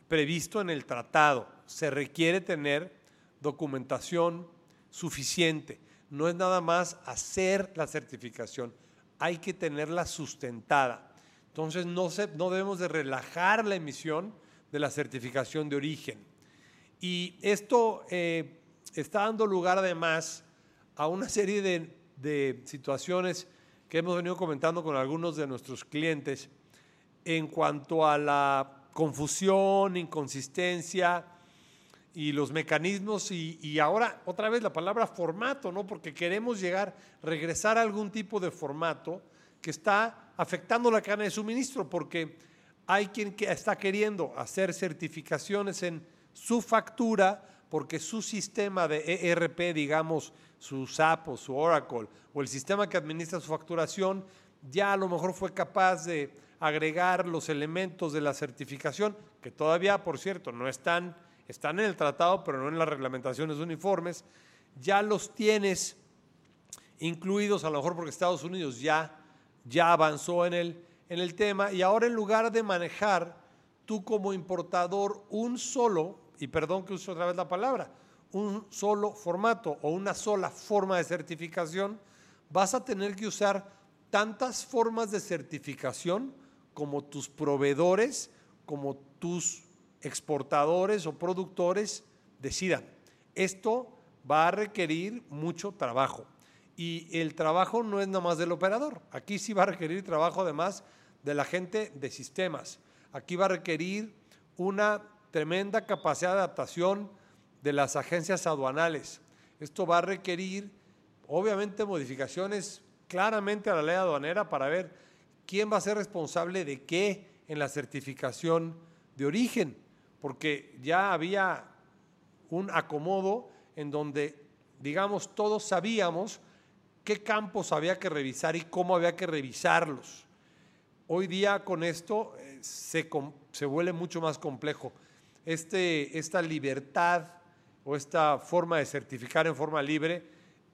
previsto en el tratado. Se requiere tener documentación suficiente. No es nada más hacer la certificación, hay que tenerla sustentada. Entonces no, no debemos de relajar la emisión de la certificación de origen. Y esto eh, está dando lugar además a una serie de, situaciones que hemos venido comentando con algunos de nuestros clientes en cuanto a la confusión, inconsistencia, y los mecanismos y, ahora otra vez la palabra formato, ¿no? Porque queremos llegar, regresar a algún tipo de formato que está afectando la cadena de suministro, porque hay quien que está queriendo hacer certificaciones en su factura porque su sistema de ERP, digamos, su SAP o su Oracle, o el sistema que administra su facturación, ya a lo mejor fue capaz de agregar los elementos de la certificación, que todavía, por cierto, no están están en el tratado, pero no en las reglamentaciones uniformes, ya los tienes incluidos, a lo mejor porque Estados Unidos ya, ya avanzó en el, en el tema, y ahora en lugar de manejar tú como importador un solo, y perdón que use otra vez la palabra, un solo formato o una sola forma de certificación, vas a tener que usar tantas formas de certificación como tus proveedores, como tus exportadores o productores decidan. Esto va a requerir mucho trabajo. Y el trabajo no es nada más del operador. Aquí sí va a requerir trabajo además de la gente de sistemas. Aquí va a requerir una tremenda capacidad de adaptación de las agencias aduanales. Esto va a requerir, obviamente, modificaciones claramente a la ley aduanera para ver quién va a ser responsable de qué en la certificación de origen porque ya había un acomodo en donde, digamos, todos sabíamos qué campos había que revisar y cómo había que revisarlos. Hoy día con esto eh, se, se vuelve mucho más complejo. Este, esta libertad o esta forma de certificar en forma libre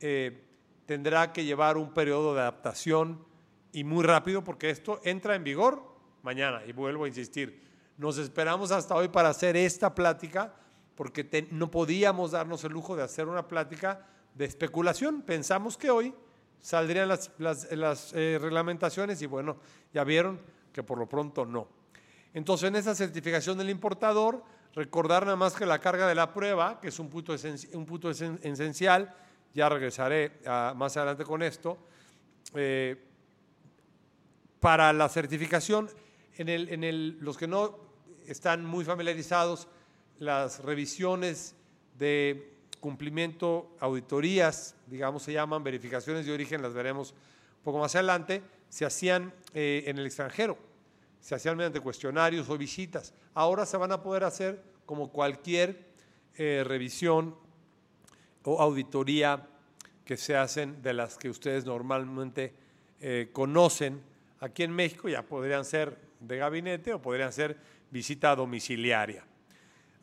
eh, tendrá que llevar un periodo de adaptación y muy rápido porque esto entra en vigor mañana y vuelvo a insistir nos esperamos hasta hoy para hacer esta plática porque no podíamos darnos el lujo de hacer una plática de especulación. Pensamos que hoy saldrían las, las, eh, reglamentaciones y bueno, ya vieron que por lo pronto no. Entonces, en esa certificación del importador, recordar nada más que la carga de la prueba, que es un punto, un punto esencial, ya regresaré más adelante con esto, eh, para la certificación, en, el, en el, los que no están muy familiarizados las revisiones de cumplimiento, auditorías, digamos, se llaman verificaciones de origen, las veremos un poco más adelante, se hacían eh, en el extranjero, se hacían mediante cuestionarios o visitas. Ahora se van a poder hacer como cualquier eh, revisión o auditoría que se hacen de las que ustedes normalmente eh, conocen. Aquí en México ya podrían ser de gabinete o podrían ser visita domiciliaria.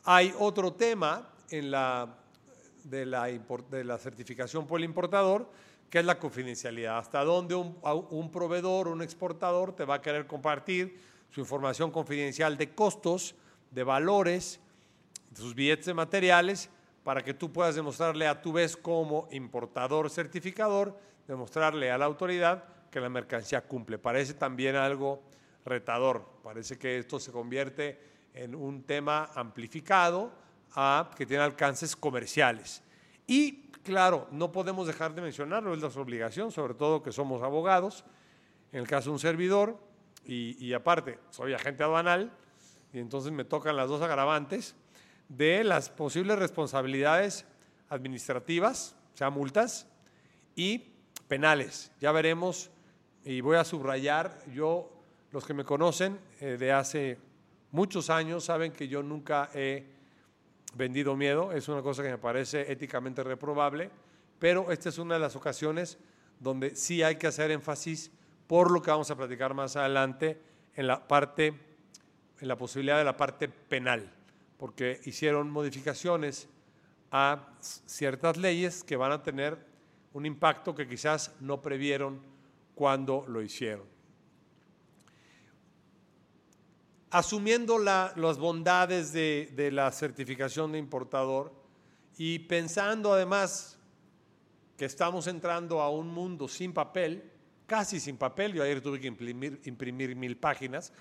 Hay otro tema de la certificación por el importador, que es la confidencialidad. Hasta dónde un, un proveedor, un exportador te va a querer compartir su información confidencial de costos, de valores, de sus billetes de materiales, para que tú puedas demostrarle a tu vez como importador certificador, demostrarle a la autoridad que la mercancía cumple. Parece también algo retador. Parece que esto se convierte en un tema amplificado a, que tiene alcances comerciales. Y claro, no podemos dejar de mencionarlo, es nuestra obligación, sobre todo que somos abogados, en el caso de un servidor, y, aparte, soy agente aduanal, y entonces me tocan las dos agravantes de las posibles responsabilidades administrativas, o sea, multas, y penales. Ya veremos, y voy a subrayar, yo, los que me conocen eh, de hace muchos años, saben que yo nunca he vendido miedo, es una cosa que me parece éticamente reprobable, pero esta es una de las ocasiones donde sí hay que hacer énfasis por lo que vamos a platicar más adelante en la parte, en la posibilidad de la parte penal, porque hicieron modificaciones a ciertas leyes que van a tener un impacto que quizás no previeron cuando lo hicieron. Asumiendo las bondades de, la certificación de importador y pensando además que estamos entrando a un mundo sin papel, casi sin papel, yo ayer tuve que imprimir, mil páginas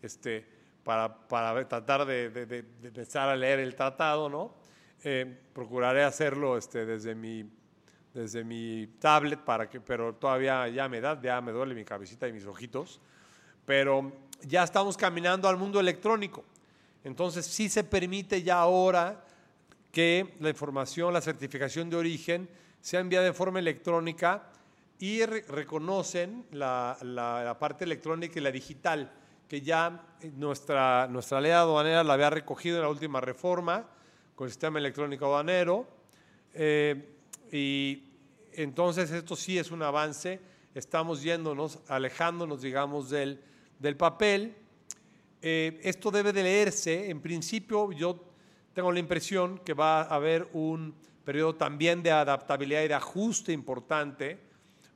este, para, para tratar de, empezar a leer el tratado, ¿no? Eh, procuraré hacerlo este, desde, mi, desde mi tablet, para pero todavía ya me da, ya me duele mi cabecita y mis ojitos, pero ya estamos caminando al mundo electrónico. Entonces sí se permite ya ahora que la información, la certificación de origen sea enviada de forma electrónica y reconocen la, parte electrónica y la digital, que ya nuestra, nuestra ley aduanera la había recogido en la última reforma con el sistema electrónico aduanero. Eh, y entonces esto sí es un avance, estamos yéndonos, alejándonos, digamos, del del papel. Eh, esto debe de leerse. En principio, yo tengo la impresión que va a haber un periodo también de adaptabilidad y de ajuste importante,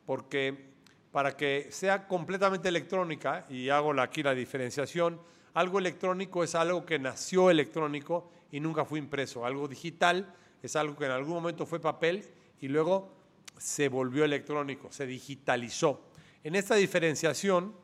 porque para que sea completamente electrónica, y hago aquí la diferenciación, algo electrónico es algo que nació electrónico y nunca fue impreso. Algo digital es algo que en algún momento fue papel y luego se volvió electrónico, se digitalizó. En esta diferenciación,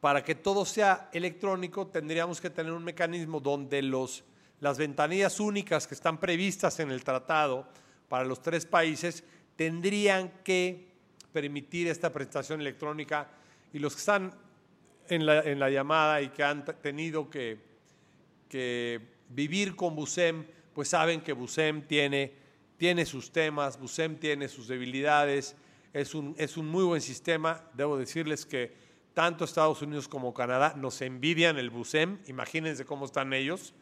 para que todo sea electrónico, tendríamos que tener un mecanismo donde los, las ventanillas únicas que están previstas en el tratado para los tres países tendrían que permitir esta prestación electrónica. Y los que están en la, llamada y que han tenido que, vivir con Busem, pues saben que Busem tiene, tiene sus temas, Busem tiene sus debilidades, es un, es un muy buen sistema, debo decirles que tanto Estados Unidos como Canadá nos envidian el BUSEM, imagínense cómo están ellos,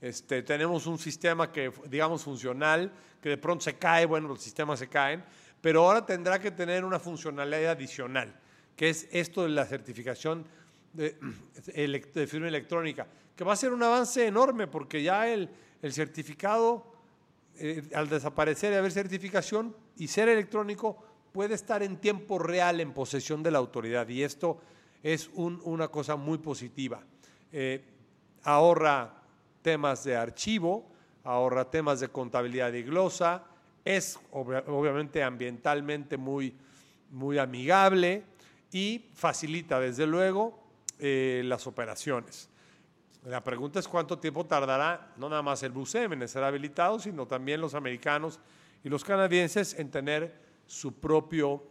Este, tenemos un sistema que, digamos, funcional, que de pronto se cae, bueno, los sistemas se caen, pero ahora tendrá que tener una funcionalidad adicional, que es esto de la certificación de, firma electrónica, que va a ser un avance enorme porque ya el, el certificado, eh, al desaparecer y haber certificación y ser electrónico, puede estar en tiempo real en posesión de la autoridad y esto es una cosa muy positiva. Eh, ahorra temas de archivo, ahorra temas de contabilidad y glosa, es obviamente ambientalmente muy, muy amigable y facilita desde luego eh, las operaciones. La pregunta es cuánto tiempo tardará no nada más el BUSEM en ser habilitado, sino también los americanos y los canadienses en tener su, propio,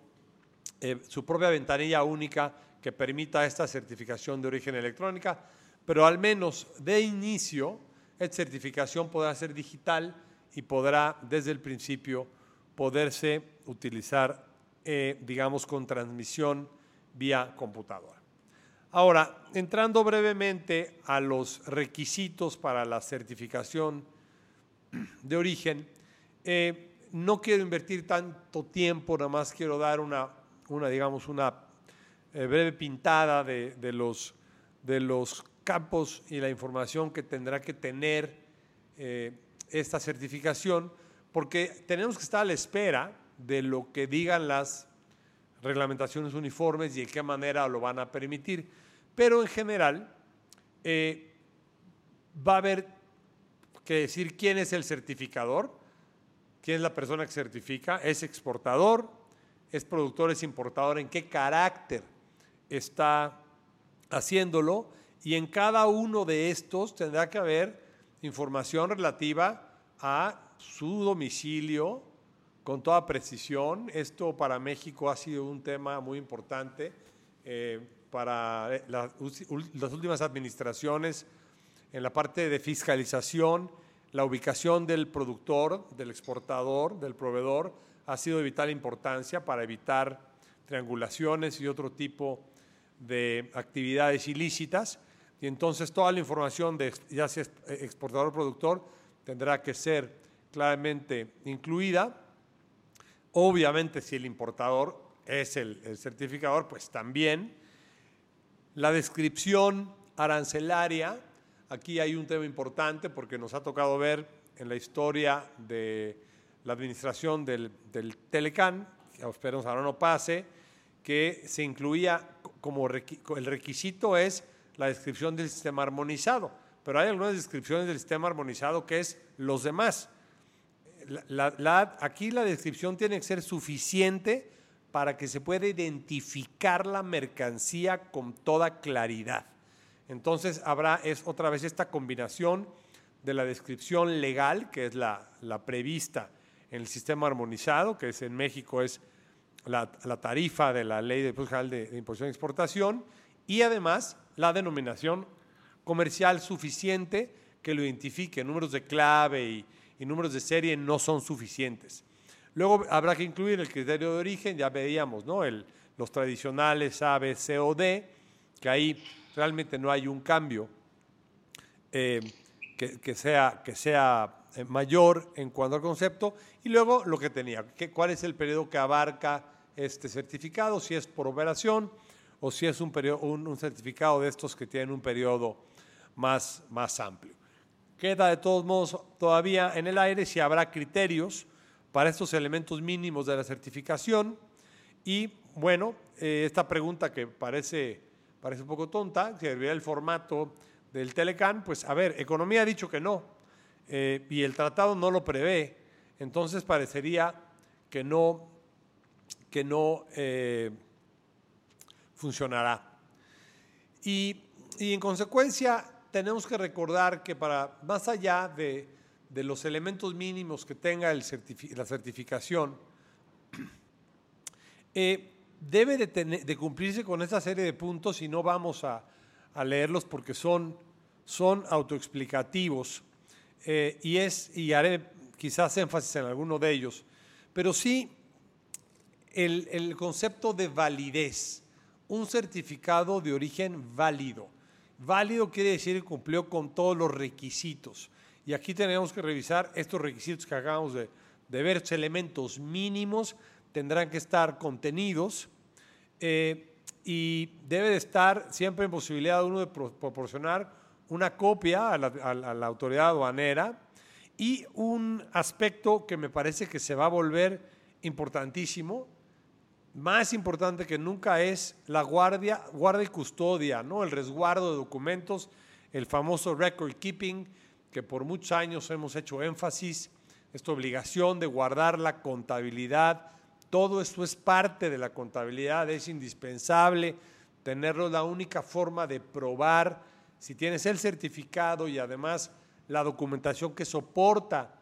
eh, su propia ventanilla única que permita esta certificación de origen electrónica, pero al menos de inicio, esta certificación podrá ser digital y podrá desde el principio poderse utilizar, eh, digamos, con transmisión vía computadora. Ahora, entrando brevemente a los requisitos para la certificación de origen, eh, no quiero invertir tanto tiempo, nada más quiero dar una, una digamos, una eh, breve pintada de, los, de los campos y la información que tendrá que tener eh, esta certificación, porque tenemos que estar a la espera de lo que digan las reglamentaciones uniformes y de qué manera lo van a permitir. Pero en general eh, va a haber que decir quién es el certificador, quién es la persona que certifica, es exportador, es productor, es importador, en qué carácter está haciéndolo y en cada uno de estos tendrá que haber información relativa a su domicilio con toda precisión. Esto para México ha sido un tema muy importante eh, para eh, las últimas administraciones en la parte de fiscalización. La ubicación del productor, del exportador, del proveedor ha sido de vital importancia para evitar triangulaciones y otro tipo de actividades ilícitas. Y entonces toda la información de ya sea exportador o productor tendrá que ser claramente incluida. Obviamente si el importador es el, el certificador, pues también. La descripción arancelaria, aquí hay un tema importante porque nos ha tocado ver en la historia de la administración del, del Telecan, que esperemos ahora no pase, que se incluía como el requisito es la descripción del sistema armonizado, pero hay algunas descripciones del sistema armonizado que es los demás. aquí la descripción tiene que ser suficiente para que se pueda identificar la mercancía con toda claridad. Entonces habrá es otra vez esta combinación de la descripción legal, que es la, prevista en el sistema armonizado, que es en México es la, tarifa de la Ley de General de, de Imposición y Exportación, y además la denominación comercial suficiente que lo identifique. Números de clave y, números de serie no son suficientes. Luego habrá que incluir el criterio de origen, ya veíamos, ¿no? El, los tradicionales A, B, C o D, que ahí realmente no hay un cambio eh, que, sea, que sea eh, mayor en cuanto al concepto. Y luego lo que tenía, que, cuál es el periodo que abarca este certificado, si es por operación, o si es un, un, certificado de estos que tienen un periodo más, más amplio. Queda de todos modos todavía en el aire si habrá criterios para estos elementos mínimos de la certificación y bueno, eh, esta pregunta que parece, parece un poco tonta, si debería el formato del Telecan, pues a ver, economía ha dicho que no eh, y el tratado no lo prevé, entonces parecería que no, que no eh, funcionará. Y, en consecuencia tenemos que recordar que para más allá de, los elementos mínimos que tenga la certificación, eh, debe de, cumplirse con esta serie de puntos y no vamos a, leerlos porque son, autoexplicativos eh, y, es, y haré quizás énfasis en alguno de ellos, pero sí el, concepto de validez un certificado de origen válido. Válido quiere decir que cumplió con todos los requisitos. Y aquí tenemos que revisar estos requisitos que acabamos de, ver, los elementos mínimos tendrán que estar contenidos eh, y debe de estar siempre en posibilidad uno de proporcionar una copia a la, autoridad aduanera y un aspecto que me parece que se va a volver importantísimo más importante que nunca es la guardia, guardia y custodia, ¿no? el resguardo de documentos, el famoso record keeping, que por muchos años hemos hecho énfasis, esta obligación de guardar la contabilidad, todo esto es parte de la contabilidad, es indispensable tenerlo, la única forma de probar si tienes el certificado y además la documentación que soporta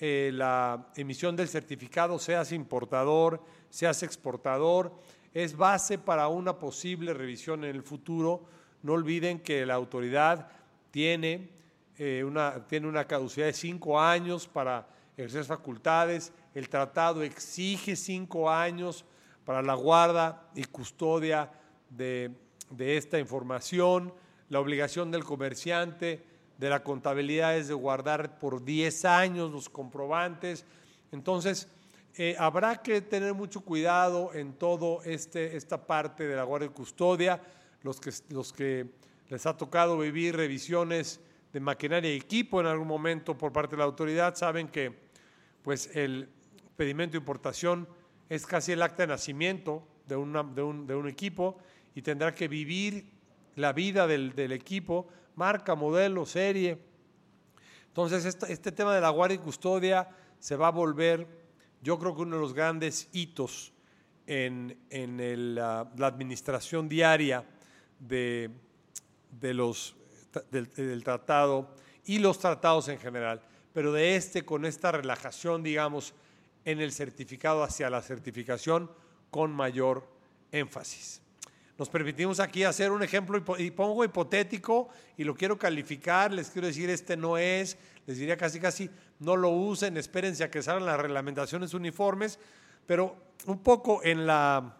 eh, la emisión del certificado, seas importador, seas exportador, es base para una posible revisión en el futuro. No olviden que la autoridad tiene, eh, una, tiene una caducidad de cinco años para ejercer facultades, el tratado exige cinco años para la guarda y custodia de, de esta información, la obligación del comerciante de la contabilidad es de guardar por 10 años los comprobantes. Entonces, eh, habrá que tener mucho cuidado en todo este, esta parte de la guardia y custodia. Los que, los que les ha tocado vivir revisiones de maquinaria y equipo en algún momento por parte de la autoridad saben que pues, el pedimento de importación es casi el acta de nacimiento de, una, de, un, de un, equipo y tendrá que vivir la vida del, del equipo marca, modelo, serie. Entonces, este, tema de la guardia y custodia se va a volver, yo creo que uno de los grandes hitos en, la, administración diaria de, de los, del, tratado y los tratados en general. pero de este con esta relajación, digamos, en el certificado hacia la certificación con mayor énfasis. Nos permitimos aquí hacer un ejemplo y pongo hipotético y lo quiero calificar, les quiero decir este no es, les diría casi casi no lo usen, espérense a que salgan las reglamentaciones uniformes, pero un poco en la,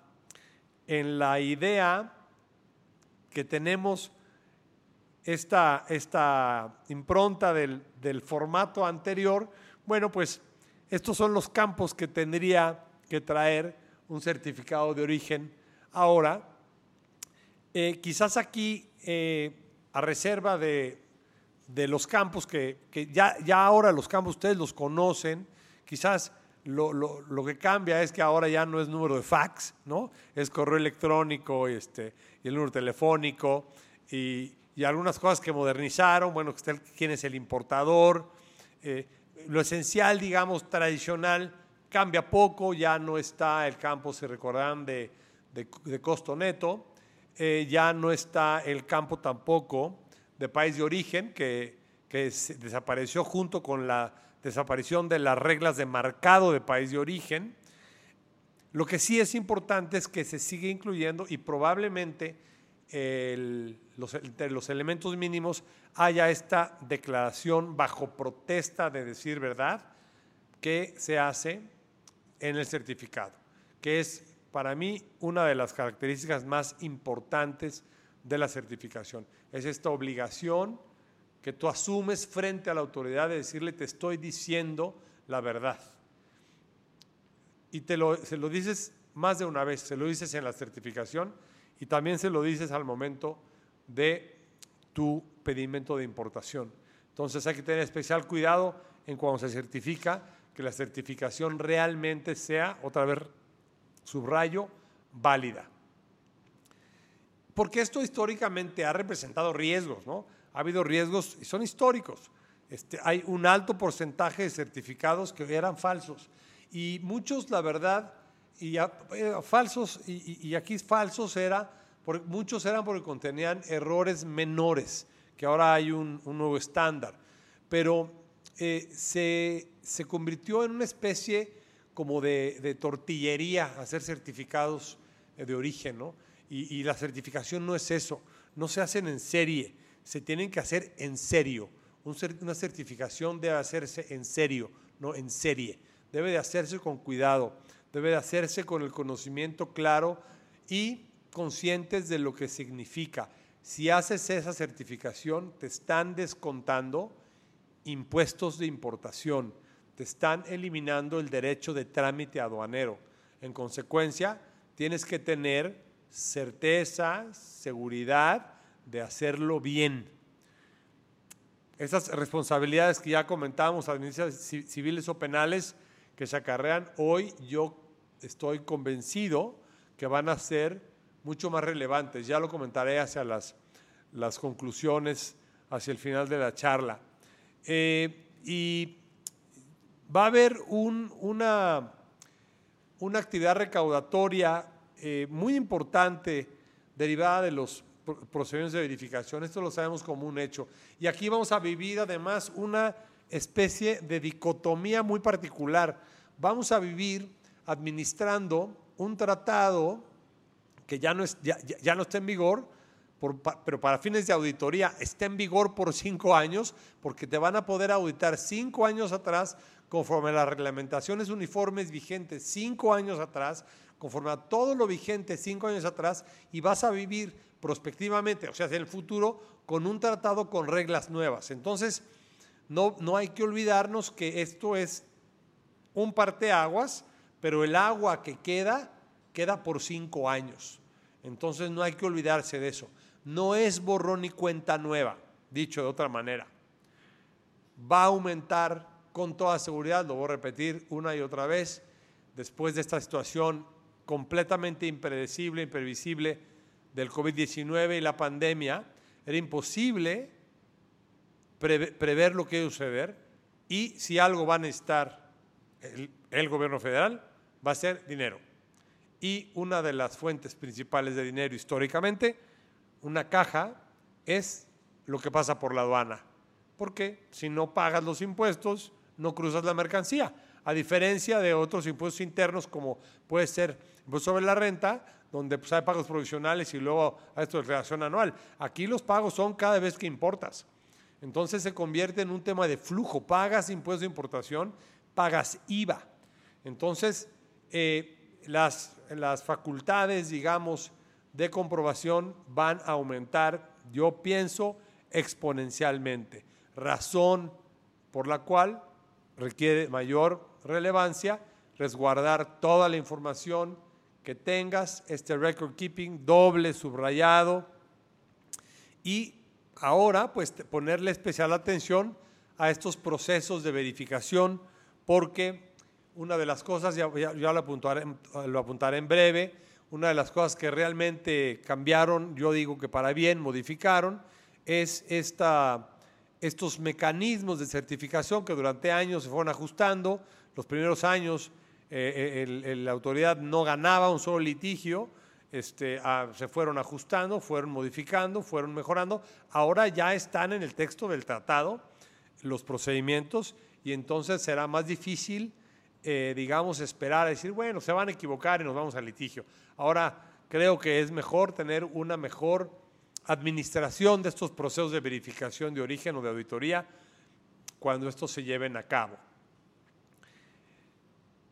en la idea que tenemos esta, esta impronta del, del formato anterior, bueno, pues estos son los campos que tendría que traer un certificado de origen ahora. Eh, quizás aquí, eh, a reserva de, los campos que, ya, ya, ahora los campos ustedes los conocen, quizás lo, lo, que cambia es que ahora ya no es número de fax, ¿no? Es correo electrónico este, y el número telefónico y, y algunas cosas que modernizaron, bueno, quién es el importador. Eh, lo esencial, digamos, tradicional, cambia poco, ya no está el campo, se recordarán, de, de, costo neto, eh, ya no está el campo tampoco de país de origen, que, que desapareció junto con la desaparición de las reglas de marcado de país de origen. Lo que sí es importante es que se sigue incluyendo y probablemente los, entre los elementos mínimos haya esta declaración bajo protesta de decir verdad que se hace en el certificado, que es para mí una de las características más importantes de la certificación. Es esta obligación que tú asumes frente a la autoridad de decirle te estoy diciendo la verdad. Y te lo, se lo dices más de una vez, se lo dices en la certificación y también se lo dices al momento de tu pedimento de importación. Entonces hay que tener especial cuidado en cuando se certifica que la certificación realmente sea, otra vez subrayo, válida. Porque esto históricamente ha representado riesgos, ¿no? Ha habido riesgos y son históricos. Este, hay un alto porcentaje de certificados que eran falsos. Y muchos, la verdad, y eh, falsos, y, aquí falsos era, muchos eran porque contenían errores menores, que ahora hay un, nuevo estándar, pero eh, se, se, convirtió en una especie como de, tortillería hacer certificados eh, de origen, ¿no? Y, y la certificación no es eso, no se hacen en serie, se tienen que hacer en serio. Una certificación debe hacerse en serio, no en serie. Debe de hacerse con cuidado debe de hacerse con el conocimiento claro y conscientes de lo que significa. Si haces esa certificación, te están descontando impuestos de importación, te están eliminando el derecho de trámite aduanero. En consecuencia, tienes que tener certeza, seguridad de hacerlo bien. Esas responsabilidades que ya comentábamos, administrativas civiles o penales, que se acarrean hoy, yo estoy convencido que van a ser mucho más relevantes. Ya lo comentaré hacia las, las conclusiones, hacia el final de la charla. Eh, y va a haber una, una actividad recaudatoria eh, muy importante derivada de los procedimientos de verificación. Esto lo sabemos como un hecho. Y aquí vamos a vivir además una especie de dicotomía muy particular. Vamos a vivir administrando un tratado que ya no, es, ya, no está en vigor, pero para fines de auditoría está en vigor por cinco años, porque te van a poder auditar cinco años atrás conforme a las reglamentaciones uniformes vigentes cinco años atrás, conforme a todo lo vigente cinco años atrás, y vas a vivir prospectivamente, o sea, en el futuro, con un tratado con reglas nuevas. Entonces, no, no hay que olvidarnos que esto es un parteaguas pero el agua que queda, queda por cinco años. Entonces no hay que olvidarse de eso. No es borrón y cuenta nueva, dicho de otra manera. Va a aumentar con toda seguridad, lo voy a repetir una y otra vez, después de esta situación completamente impredecible, imprevisible del COVID-19 y la pandemia, era imposible prever lo que iba a suceder y si algo va a necesitar el gobierno federal, va a ser dinero. Y una de las fuentes principales de dinero históricamente, una caja, es lo que pasa por la aduana. porque si no pagas los impuestos, no cruzas la mercancía. A diferencia de otros impuestos internos, como puede ser impuesto sobre la renta, donde pues, hay pagos provisionales y luego esto de declaración anual. Aquí los pagos son cada vez que importas. Entonces se convierte en un tema de flujo. Pagas impuestos de importación, pagas IVA. Entonces, eh, las, las facultades, digamos, de comprobación van a aumentar, yo pienso, exponencialmente. Razón por la cual requiere mayor relevancia resguardar toda la información que tengas, este record keeping doble, subrayado, y ahora pues ponerle especial atención a estos procesos de verificación, porque una de las cosas, ya, lo, apuntaré, lo apuntaré en breve, una de las cosas que realmente cambiaron, yo digo que para bien modificaron, es esta, estos mecanismos de certificación que durante años se fueron ajustando. Los primeros años eh, eh, la autoridad no ganaba un solo litigio, este, se fueron ajustando, fueron modificando, fueron mejorando. Ahora ya están en el texto del tratado los procedimientos y entonces será más difícil, eh, digamos, esperar a decir, bueno, se van a equivocar y nos vamos al litigio. Ahora creo que es mejor tener una mejor administración de estos procesos de verificación de origen o de auditoría cuando estos se lleven a cabo.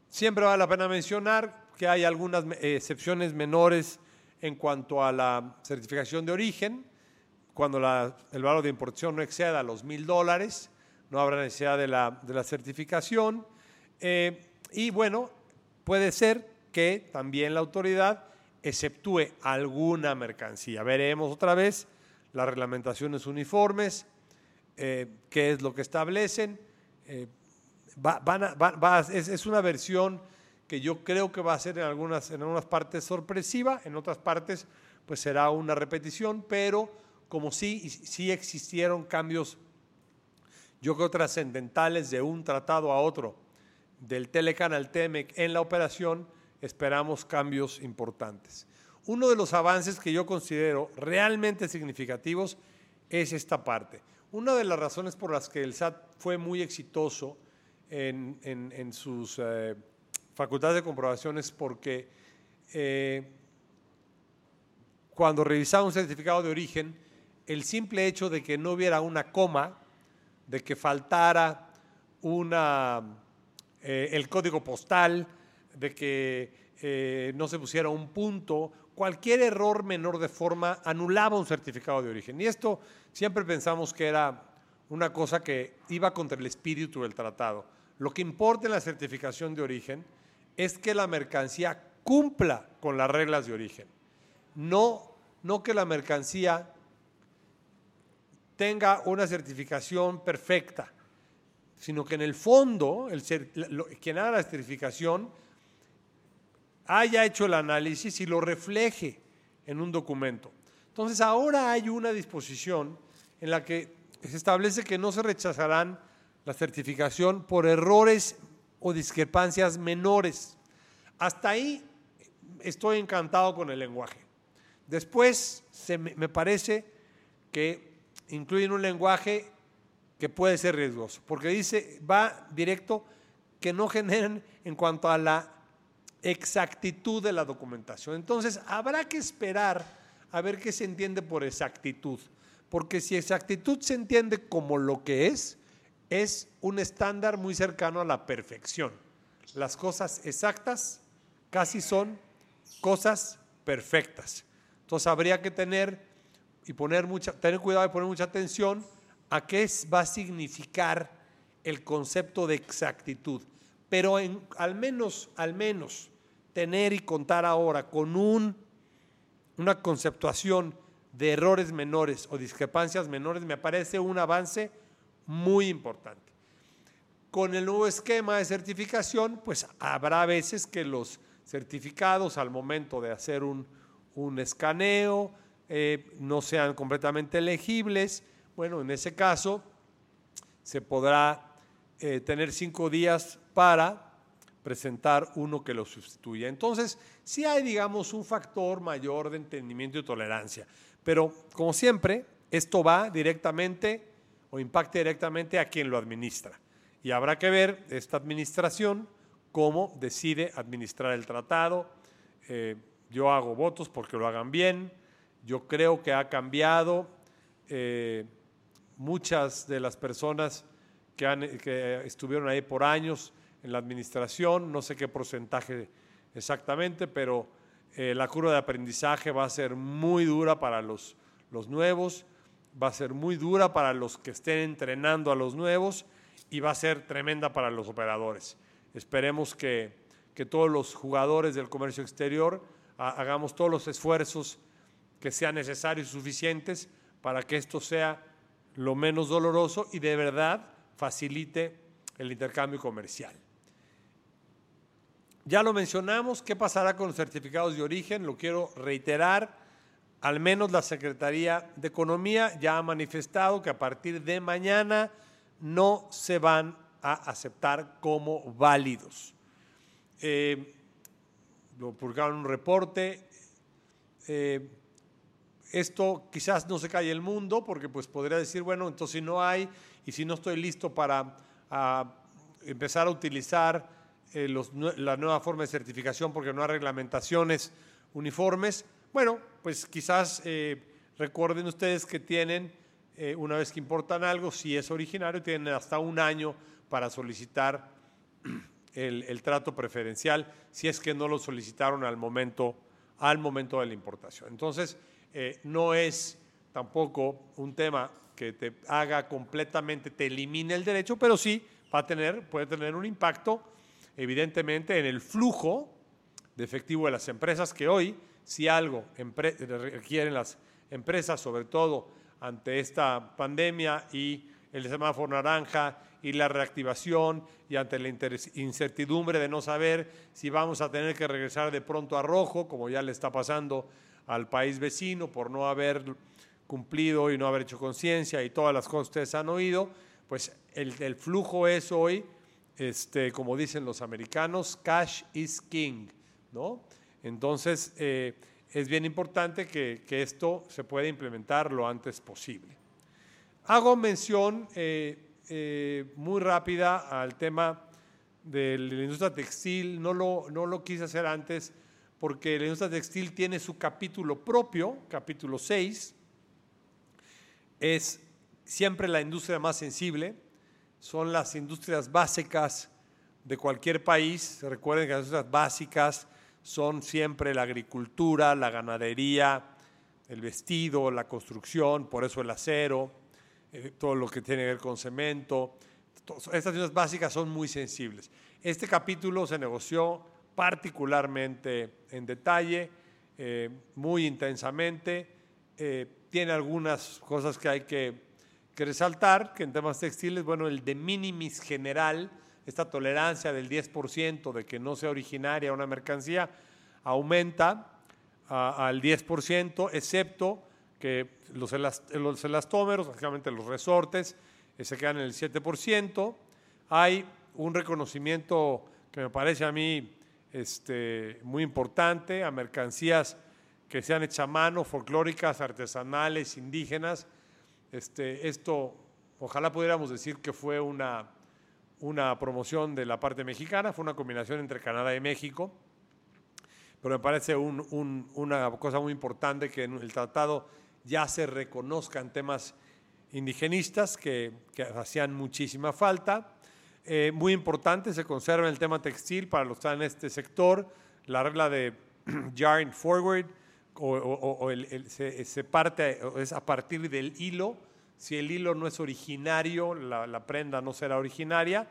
Siempre vale la pena mencionar que hay algunas eh, excepciones menores en cuanto a la certificación de origen, cuando el valor de importación no exceda los mil dólares, no habrá necesidad de la, certificación. Eh, y bueno, puede ser que también la autoridad exceptúe alguna mercancía. Veremos otra vez las reglamentaciones uniformes, eh, qué es lo que establecen es, una versión que yo creo que va a ser en algunas, en algunas partes sorpresiva, en otras partes pues será una repetición, pero como sí, sí existieron cambios, yo creo trascendentales de un tratado a otro, del Telecanal Temec en la operación, esperamos cambios importantes. Uno de los avances que yo considero realmente significativos es esta parte. Una de las razones por las que el SAT fue muy exitoso en, sus eh, facultades de comprobaciones porque eh, cuando revisaba un certificado de origen, el simple hecho de que no hubiera una coma, de que faltara una, eh, el código postal, de que no se pusiera un punto, cualquier error menor de forma anulaba un certificado de origen. Y esto siempre pensamos que era una cosa que iba contra el espíritu del tratado. Lo que importa en la certificación de origen es que la mercancía cumpla con las reglas de origen. No, no que la mercancía tenga una certificación perfecta, sino que en el fondo el, quien haga la certificación haya hecho el análisis y lo refleje en un documento. Entonces ahora hay una disposición en la que se establece que no se rechazarán la certificación por errores o discrepancias menores. Hasta ahí estoy encantado con el lenguaje. Después se me parece que incluyen un lenguaje que puede ser riesgoso, porque dice, va directo que no generen en cuanto a la exactitud de la documentación. Entonces, habrá que esperar a ver qué se entiende por exactitud, porque si exactitud se entiende como lo que es, es un estándar muy cercano a la perfección. Las cosas exactas casi son cosas perfectas. Entonces habría que tener y poner mucha, tener cuidado y poner mucha atención a qué va a significar el concepto de exactitud. Pero al menos, tener y contar ahora con un, una conceptuación de errores menores o discrepancias menores me parece un avance muy importante. Con el nuevo esquema de certificación, pues habrá veces que los certificados al momento de hacer un, escaneo eh, no sean completamente legibles. Bueno, en ese caso se podrá eh, tener cinco días para presentar uno que lo sustituya. Entonces, sí hay, digamos, un factor mayor de entendimiento y tolerancia. Pero, como siempre, esto va directamente o impacte directamente a quien lo administra. Y habrá que ver esta administración cómo decide administrar el tratado. Eh, yo hago votos porque lo hagan bien. Yo creo que ha cambiado. Eh, muchas de las personas que, han, que estuvieron ahí por años en la administración, no sé qué porcentaje exactamente, pero eh, la curva de aprendizaje va a ser muy dura para los, los nuevos, va a ser muy dura para los que estén entrenando a los nuevos y va a ser tremenda para los operadores. Esperemos que, que todos los jugadores del comercio exterior hagamos todos los esfuerzos que sean necesarios y suficientes para que esto sea lo menos doloroso y de verdad facilite el intercambio comercial. Ya lo mencionamos, ¿qué pasará con los certificados de origen? Lo quiero reiterar. Al menos la Secretaría de Economía ya ha manifestado que a partir de mañana no se van a aceptar como válidos. Eh, lo publicaron un reporte. Eh, esto quizás no se cae el mundo porque pues podría decir, bueno, entonces si no hay y si no estoy listo para empezar a utilizar eh, la nueva forma de certificación porque no hay reglamentaciones uniformes, bueno, pues quizás eh, recuerden ustedes que tienen, eh, una vez que importan algo, si es originario, tienen hasta un año para solicitar el, el trato preferencial, si es que no lo solicitaron al momento, al momento de la importación. Entonces, eh, no es tampoco un tema que te haga completamente, te elimine el derecho, pero sí va a tener, puede tener un impacto, evidentemente, en el flujo de efectivo de las empresas, que hoy, si algo requieren las empresas, sobre todo ante esta pandemia y el semáforo naranja y la reactivación y ante la incertidumbre de no saber si vamos a tener que regresar de pronto a rojo, como ya le está pasando al país vecino por no haber cumplido y no haber hecho conciencia y todas las cosas que ustedes han oído, pues el, flujo es hoy, este, como dicen los americanos, cash is king, ¿no? Entonces, eh, es bien importante que, esto se pueda implementar lo antes posible. Hago mención eh, eh, muy rápida al tema de la industria textil, no lo, no lo quise hacer antes porque la industria textil tiene su capítulo propio, capítulo 6. Es siempre la industria más sensible, son las industrias básicas de cualquier país. Recuerden que las industrias básicas son siempre la agricultura, la ganadería, el vestido, la construcción, por eso el acero, eh, todo lo que tiene que ver con cemento. Estas industrias básicas son muy sensibles. Este capítulo se negoció particularmente en detalle, eh, muy intensamente. Eh, tiene algunas cosas que hay que, resaltar, que en temas textiles, bueno, el de minimis general, esta tolerancia del 10% de que no sea originaria una mercancía, aumenta al 10%, excepto que los, los elastómeros, básicamente los resortes, eh, se quedan en el 7%. Hay un reconocimiento que me parece a mí este, muy importante a mercancías que sean hechas a mano, folclóricas, artesanales, indígenas. Este, esto, ojalá pudiéramos decir que fue una, una promoción de la parte mexicana, fue una combinación entre Canadá y México, pero me parece una cosa muy importante que en el tratado ya se reconozcan temas indigenistas que, que hacían muchísima falta. Eh, muy importante, se conserva el tema textil para los que están en este sector, la regla de yarn forward, o, se, parte, es a partir del hilo. Si el hilo no es originario, la, la prenda no será originaria.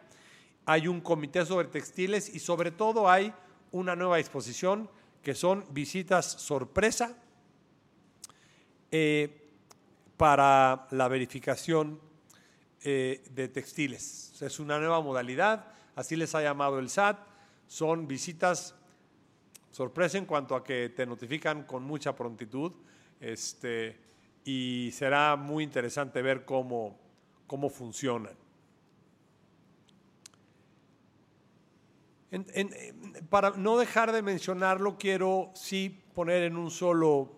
Hay un comité sobre textiles y sobre todo hay una nueva disposición que son visitas sorpresa eh, para la verificación eh, de textiles. Es una nueva modalidad, así les ha llamado el SAT. Son visitas sorpresa en cuanto a que te notifican con mucha prontitud este, y será muy interesante ver cómo, cómo funcionan. para no dejar de mencionarlo, quiero sí poner en un solo,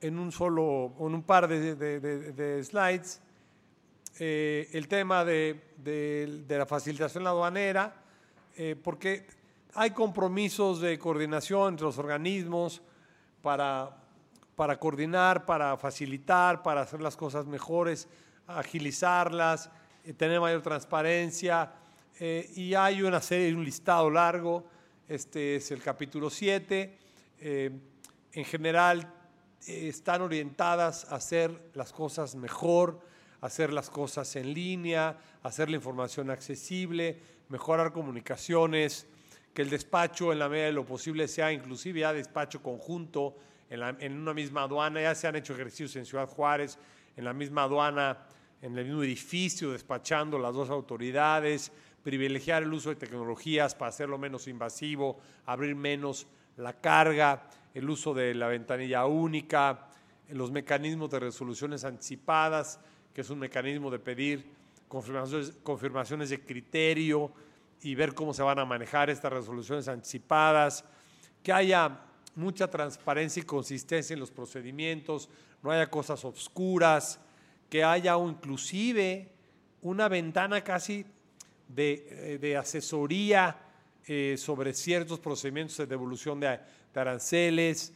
en un solo, en un par de, de slides eh, el tema de, la facilitación aduanera, eh, porque hay compromisos de coordinación entre los organismos para, para coordinar, para facilitar, para hacer las cosas mejores, agilizarlas, eh, tener mayor transparencia. y hay una serie, un listado largo, este es el capítulo 7. en general están orientadas a hacer las cosas mejor, hacer las cosas en línea, hacer la información accesible, mejorar comunicaciones, que el despacho en la medida de lo posible sea inclusive ya despacho conjunto en, una misma aduana. Ya se han hecho ejercicios en Ciudad Juárez, en la misma aduana, en el mismo edificio, despachando las dos autoridades, privilegiar el uso de tecnologías para hacerlo menos invasivo, abrir menos la carga, el uso de la ventanilla única, los mecanismos de resoluciones anticipadas, que es un mecanismo de pedir confirmaciones, de criterio y ver cómo se van a manejar estas resoluciones anticipadas, que haya mucha transparencia y consistencia en los procedimientos, no haya cosas obscuras, que haya inclusive una ventana casi de, eh, asesoría eh, sobre ciertos procedimientos de devolución de, de aranceles,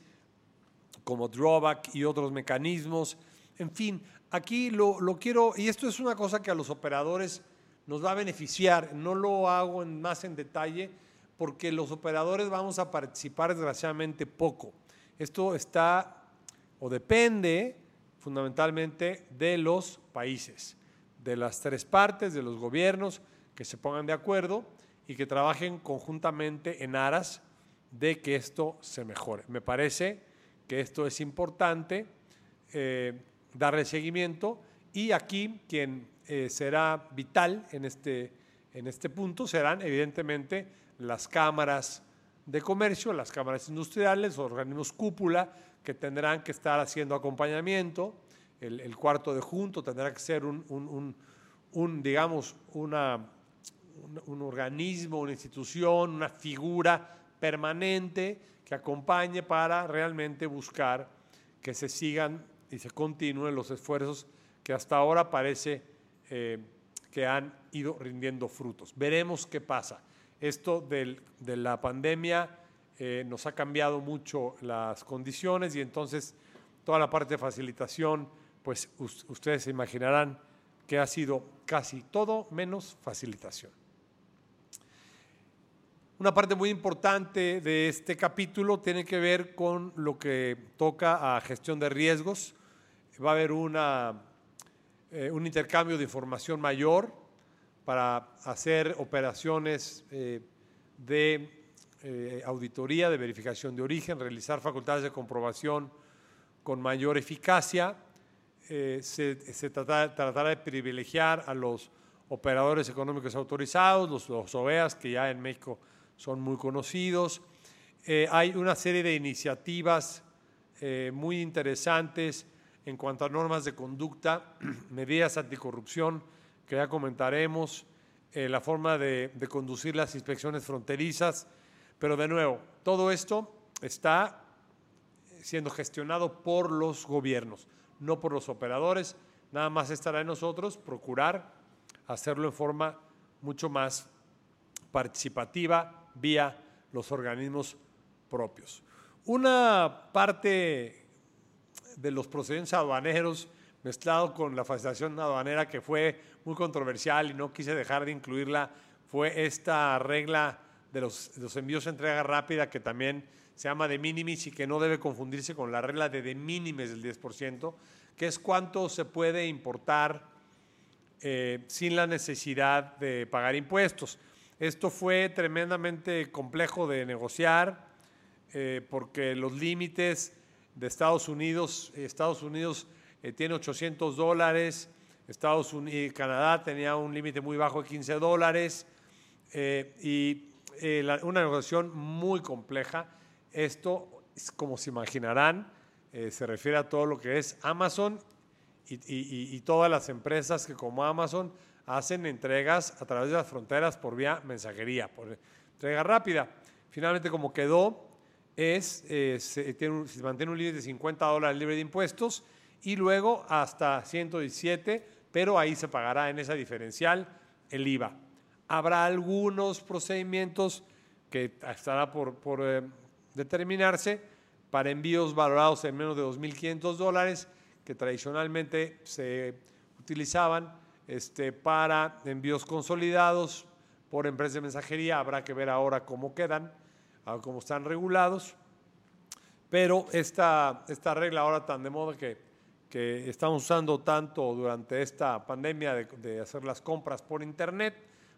como drawback y otros mecanismos. En fin, aquí lo, quiero, y esto es una cosa que a los operadores nos va a beneficiar, no lo hago más en detalle, porque los operadores vamos a participar desgraciadamente poco. Esto está o depende fundamentalmente de los países, de las tres partes, de los gobiernos que se pongan de acuerdo y que trabajen conjuntamente en aras de que esto se mejore. Me parece que esto es importante. Eh, darle seguimiento. Y aquí quien eh, será vital en este, en este punto serán evidentemente las cámaras de comercio, las cámaras industriales, organismos cúpula que tendrán que estar haciendo acompañamiento, el, cuarto de junto tendrá que ser un, un, digamos, una, un organismo, una institución, una figura permanente que acompañe para realmente buscar que se sigan y se continúen los esfuerzos que hasta ahora parece eh, que han ido rindiendo frutos. Veremos qué pasa. Esto de la pandemia eh, nos ha cambiado mucho las condiciones y entonces toda la parte de facilitación, pues ustedes se imaginarán que ha sido casi todo menos facilitación. Una parte muy importante de este capítulo tiene que ver con lo que toca a gestión de riesgos va a haber eh, un intercambio de información mayor para hacer operaciones eh, de eh, auditoría, de verificación de origen, realizar facultades de comprobación con mayor eficacia. se, se tratará de privilegiar a los operadores económicos autorizados, los, los OEAs, que ya en México son muy conocidos. hay una serie de iniciativas muy interesantes en cuanto a normas de conducta, medidas anticorrupción, que ya comentaremos, eh, la forma de, conducir las inspecciones fronterizas, pero de nuevo, todo esto está siendo gestionado por los gobiernos, no por los operadores, nada más estará en nosotros procurar hacerlo en forma mucho más participativa vía los organismos propios. Una parte de los procedimientos aduaneros mezclado con la facilitación aduanera que fue muy controversial y no quise dejar de incluirla, fue esta regla de los, envíos de entrega rápida que también se llama de minimis y que no debe confundirse con la regla de de minimis del 10%, que es cuánto se puede importar eh, sin la necesidad de pagar impuestos. Esto fue tremendamente complejo de negociar eh, porque los límites de Estados Unidos. Estados Unidos eh, tiene 800 dólares, Estados Unidos, Canadá tenía un límite muy bajo de 15 dólares eh, y eh, una negociación muy compleja. Esto, como se imaginarán, se refiere a todo lo que es Amazon y, y, todas las empresas que como Amazon hacen entregas a través de las fronteras por vía mensajería, por entrega rápida. Finalmente, como quedó, es, eh, se, tiene mantiene un límite de 50 dólares libre de impuestos y luego hasta 117 pero ahí se pagará en esa diferencial el IVA. Habrá algunos procedimientos que estará por, eh, determinarse para envíos valorados en menos de 2.500 dólares, que tradicionalmente se utilizaban este, para envíos consolidados por empresas de mensajería. Habrá que ver ahora cómo quedan, cómo están regulados. Pero esta, esta regla ahora tan de moda que, que estamos usando tanto durante esta pandemia de, de hacer las compras por Internet,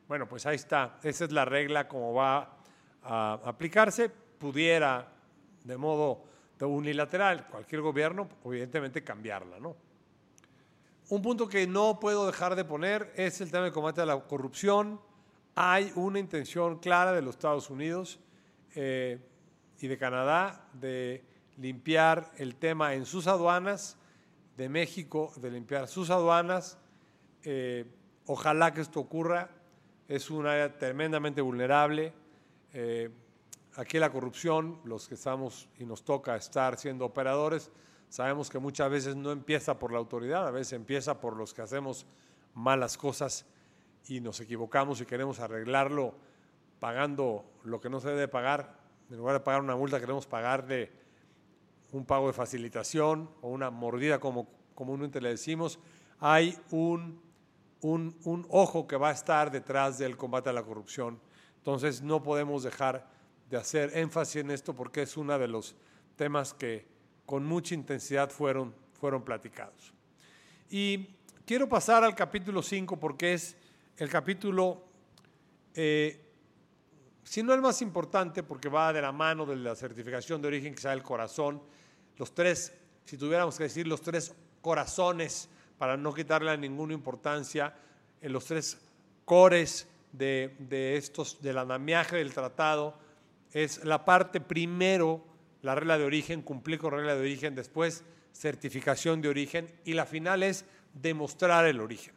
bueno, pues ahí está. Esa es la regla como va a aplicarse. Pudiera, de modo unilateral, cualquier gobierno, evidentemente cambiarla, ¿no? Un punto que no puedo dejar de poner es el tema de combate a la corrupción. Hay una intención clara de los Estados Unidos eh, y de Canadá de limpiar el tema en sus aduanas, de México de limpiar sus aduanas. Eh, ojalá que esto ocurra. Es un área tremendamente vulnerable. Eh, aquí la corrupción, los que estamos y nos toca estar siendo operadores, sabemos que muchas veces no empieza por la autoridad, a veces empieza por los que hacemos malas cosas y nos equivocamos y queremos arreglarlo pagando lo que no se debe pagar. En lugar de pagar una multa, queremos pagarle un pago de facilitación o una mordida, como comúnmente le decimos. Hay un, un, un ojo que va a estar detrás del combate a la corrupción. Entonces no podemos dejar de hacer énfasis en esto porque es uno de los temas que con mucha intensidad fueron, fueron platicados. Y quiero pasar al capítulo 5 porque es el capítulo, eh, si no el más importante, porque va de la mano de la certificación de origen que sea el corazón, los tres, si tuviéramos que decir los tres corazones, para no quitarle ninguna importancia, en los tres cores de, de estos, del andamiaje del tratado, es la parte primero, la regla de origen, cumplir con regla de origen, después certificación de origen y la final es demostrar el origen.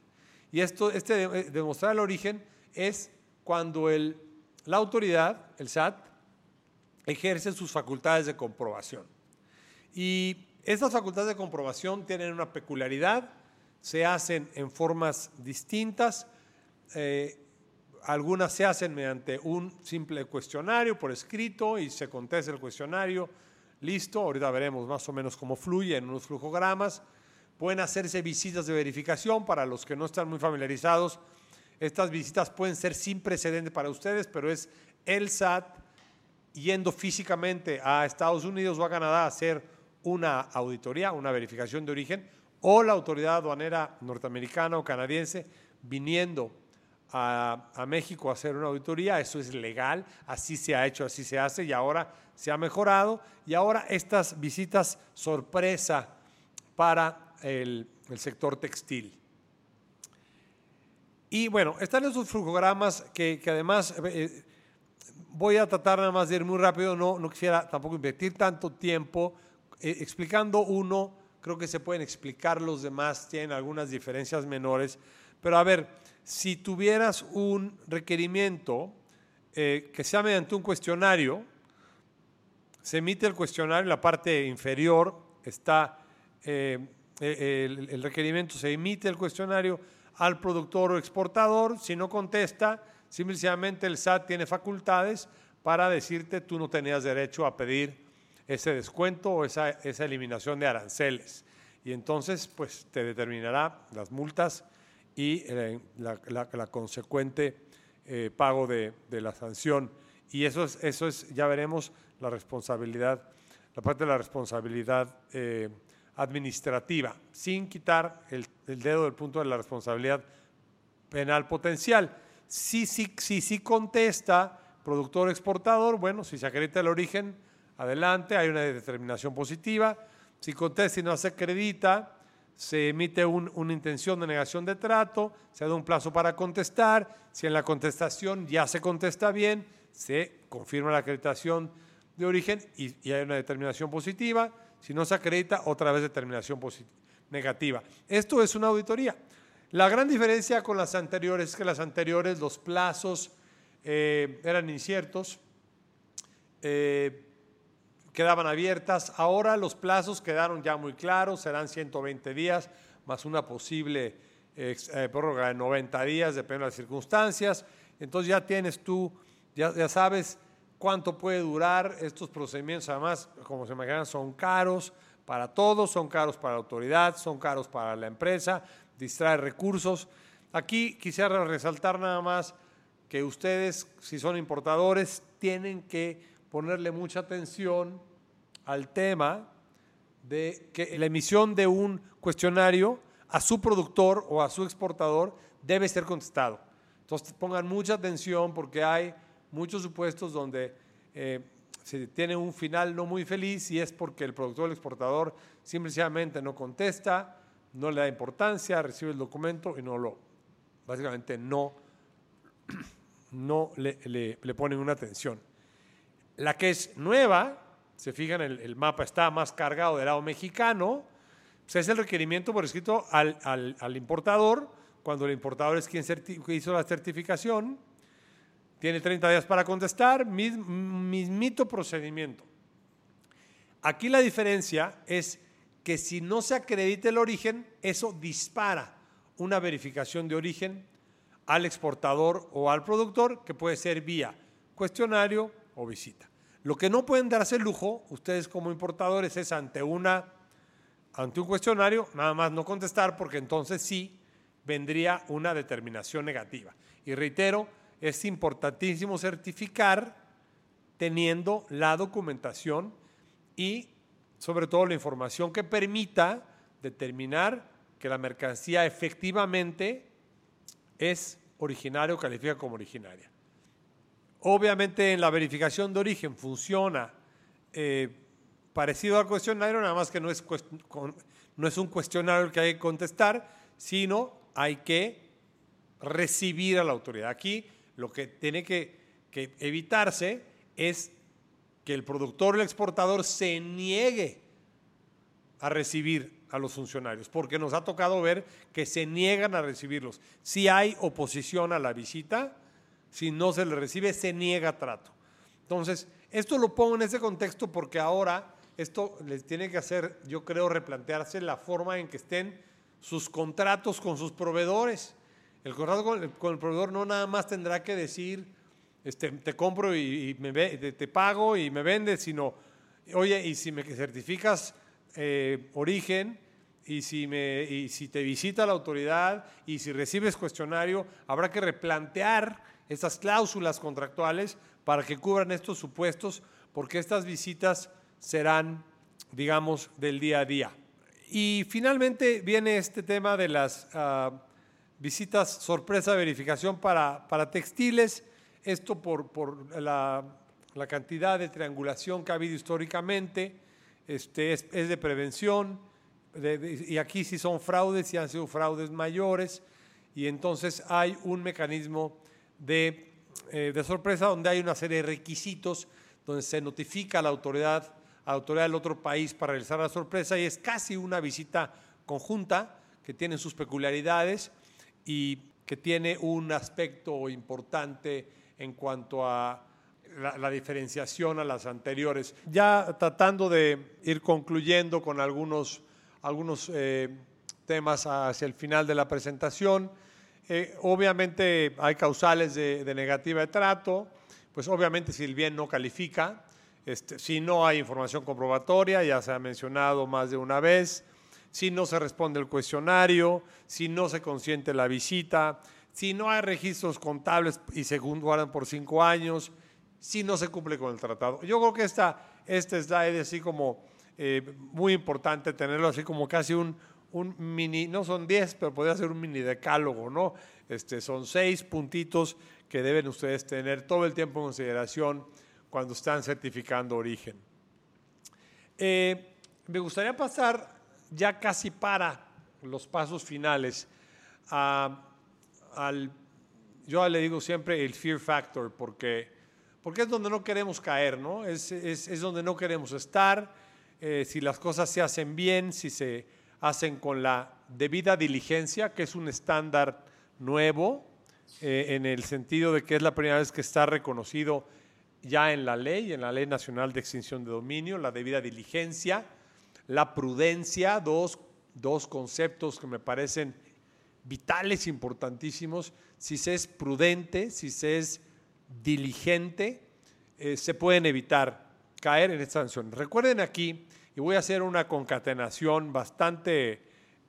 Y esto, este eh, demostrar el origen es cuando el, la autoridad, el SAT, ejerce sus facultades de comprobación. Y estas facultades de comprobación tienen una peculiaridad, se hacen en formas distintas. Eh, algunas se hacen mediante un simple cuestionario por escrito y se contesta el cuestionario. Listo, ahorita veremos más o menos cómo fluye en unos flujogramas. Pueden hacerse visitas de verificación para los que no están muy familiarizados. Estas visitas pueden ser sin precedente para ustedes, pero es el SAT yendo físicamente a Estados Unidos o a Canadá a hacer una auditoría, una verificación de origen, o la autoridad aduanera norteamericana o canadiense viniendo a, México a hacer una auditoría, eso es legal, así se ha hecho, así se hace y ahora se ha mejorado y ahora estas visitas sorpresa para el, sector textil. Y bueno, están esos flujogramas que, además eh, voy a tratar nada más de ir muy rápido, no, no quisiera tampoco invertir tanto tiempo eh, explicando uno, creo que se pueden explicar los demás, tienen algunas diferencias menores, pero a ver, si tuvieras un requerimiento eh, que sea mediante un cuestionario, se emite el cuestionario, en la parte inferior está eh, el, requerimiento, se emite el cuestionario al productor o exportador, si no contesta, simplemente el SAT tiene facultades para decirte tú no tenías derecho a pedir ese descuento o esa, esa eliminación de aranceles. Y entonces, pues te determinará las multas y eh, la, consecuente eh, pago de, la sanción. Y eso es, eso es, ya veremos, la responsabilidad, la parte de la responsabilidad eh, administrativa, sin quitar el, dedo del punto de la responsabilidad penal potencial. Si sí si, si, contesta productor exportador, bueno, si se acredita el origen, adelante, hay una determinación positiva. Si contesta y no se acredita, se emite una intención de negación de trato, se da un plazo para contestar, si en la contestación ya se contesta bien, se confirma la acreditación de origen y, hay una determinación positiva, si no se acredita, otra vez determinación negativa. Esto es una auditoría. La gran diferencia con las anteriores es que las anteriores los plazos eh, eran inciertos. Eh, quedaban abiertas. Ahora los plazos quedaron ya muy claros, serán 120 días más una posible eh, prórroga de 90 días, depende de las circunstancias. Entonces ya tienes tú, ya, ya sabes cuánto puede durar estos procedimientos. Además, como se imaginan, son caros para todos, son caros para la autoridad, son caros para la empresa, distrae recursos. Aquí quisiera resaltar nada más que ustedes, si son importadores, tienen que ponerle mucha atención al tema de que la emisión de un cuestionario a su productor o a su exportador debe ser contestado. Entonces pongan mucha atención porque hay muchos supuestos donde eh, se tiene un final no muy feliz y es porque el productor o el exportador simplemente no contesta, no le da importancia, recibe el documento y no lo, básicamente no, no le, le, ponen una atención. La que es nueva, se fijan, el, el mapa está más cargado del lado mexicano, pues es el requerimiento por escrito al, al, al importador, cuando el importador es quien hizo la certificación, tiene 30 días para contestar, mismito procedimiento. Aquí la diferencia es que si no se acredita el origen, eso dispara una verificación de origen al exportador o al productor, que puede ser vía cuestionario o visita. Lo que no pueden darse el lujo, ustedes como importadores, es ante, una, ante un cuestionario, nada más no contestar, porque entonces sí vendría una determinación negativa. Y reitero, es importantísimo certificar teniendo la documentación y sobre todo la información que permita determinar que la mercancía efectivamente es originaria o califica como originaria. Obviamente en la verificación de origen funciona eh, parecido al cuestionario, nada más que no es, no es un cuestionario que hay que contestar, sino hay que recibir a la autoridad. Aquí lo que tiene que, evitarse es que el productor o el exportador se niegue a recibir a los funcionarios, porque nos ha tocado ver que se niegan a recibirlos. Si hay oposición a la visita, si no se le recibe, se niega trato. Entonces, esto lo pongo en ese contexto porque ahora esto les tiene que hacer, yo creo, replantearse la forma en que estén sus contratos con sus proveedores. El contrato con el, proveedor no nada más tendrá que decir, este, te compro y, te, pago y me vendes, sino, oye, y si me certificas eh, origen, y si, me, si te visita la autoridad, y si recibes cuestionario, habrá que replantear estas cláusulas contractuales para que cubran estos supuestos, porque estas visitas serán, digamos, del día a día. Y finalmente viene este tema de las... Ah, visitas sorpresa de verificación para, para textiles, esto por, por la, la, cantidad de triangulación que ha habido históricamente, este, es, de prevención, y aquí sí son fraudes, y han sido fraudes mayores, y entonces hay un mecanismo de, eh, de sorpresa donde hay una serie de requisitos donde se notifica a la autoridad, a la autoridad del otro país para realizar la sorpresa, y es casi una visita conjunta que tiene sus peculiaridades y que tiene un aspecto importante en cuanto a la, diferenciación a las anteriores. Ya tratando de ir concluyendo con algunos, algunos eh, temas hacia el final de la presentación, eh, obviamente hay causales de, negativa de trato, pues obviamente si el bien no califica, este, si no hay información comprobatoria, ya se ha mencionado más de una vez, si no se responde el cuestionario, si no se consiente la visita, si no hay registros contables y se guardan por cinco años, si no se cumple con el tratado. Yo creo que esta, este slide es así como eh, muy importante tenerlo así como casi un, un mini, no son diez, pero podría ser un mini decálogo, ¿no? Este, son seis puntitos que deben ustedes tener todo el tiempo en consideración cuando están certificando origen. Eh, me gustaría pasar ya casi para los pasos finales, al, yo le digo siempre el fear factor, porque, porque es donde no queremos caer, ¿no? Es, es, donde no queremos estar. Eh, si las cosas se hacen bien, si se hacen con la debida diligencia, que es un estándar nuevo, eh, en el sentido de que es la primera vez que está reconocido ya en la ley, en la Ley Nacional de Extinción de Dominio, la debida diligencia la prudencia, dos, conceptos que me parecen vitales, importantísimos, si se es prudente, si se es diligente, eh, se pueden evitar caer en estas sanciones. Recuerden aquí, y voy a hacer una concatenación bastante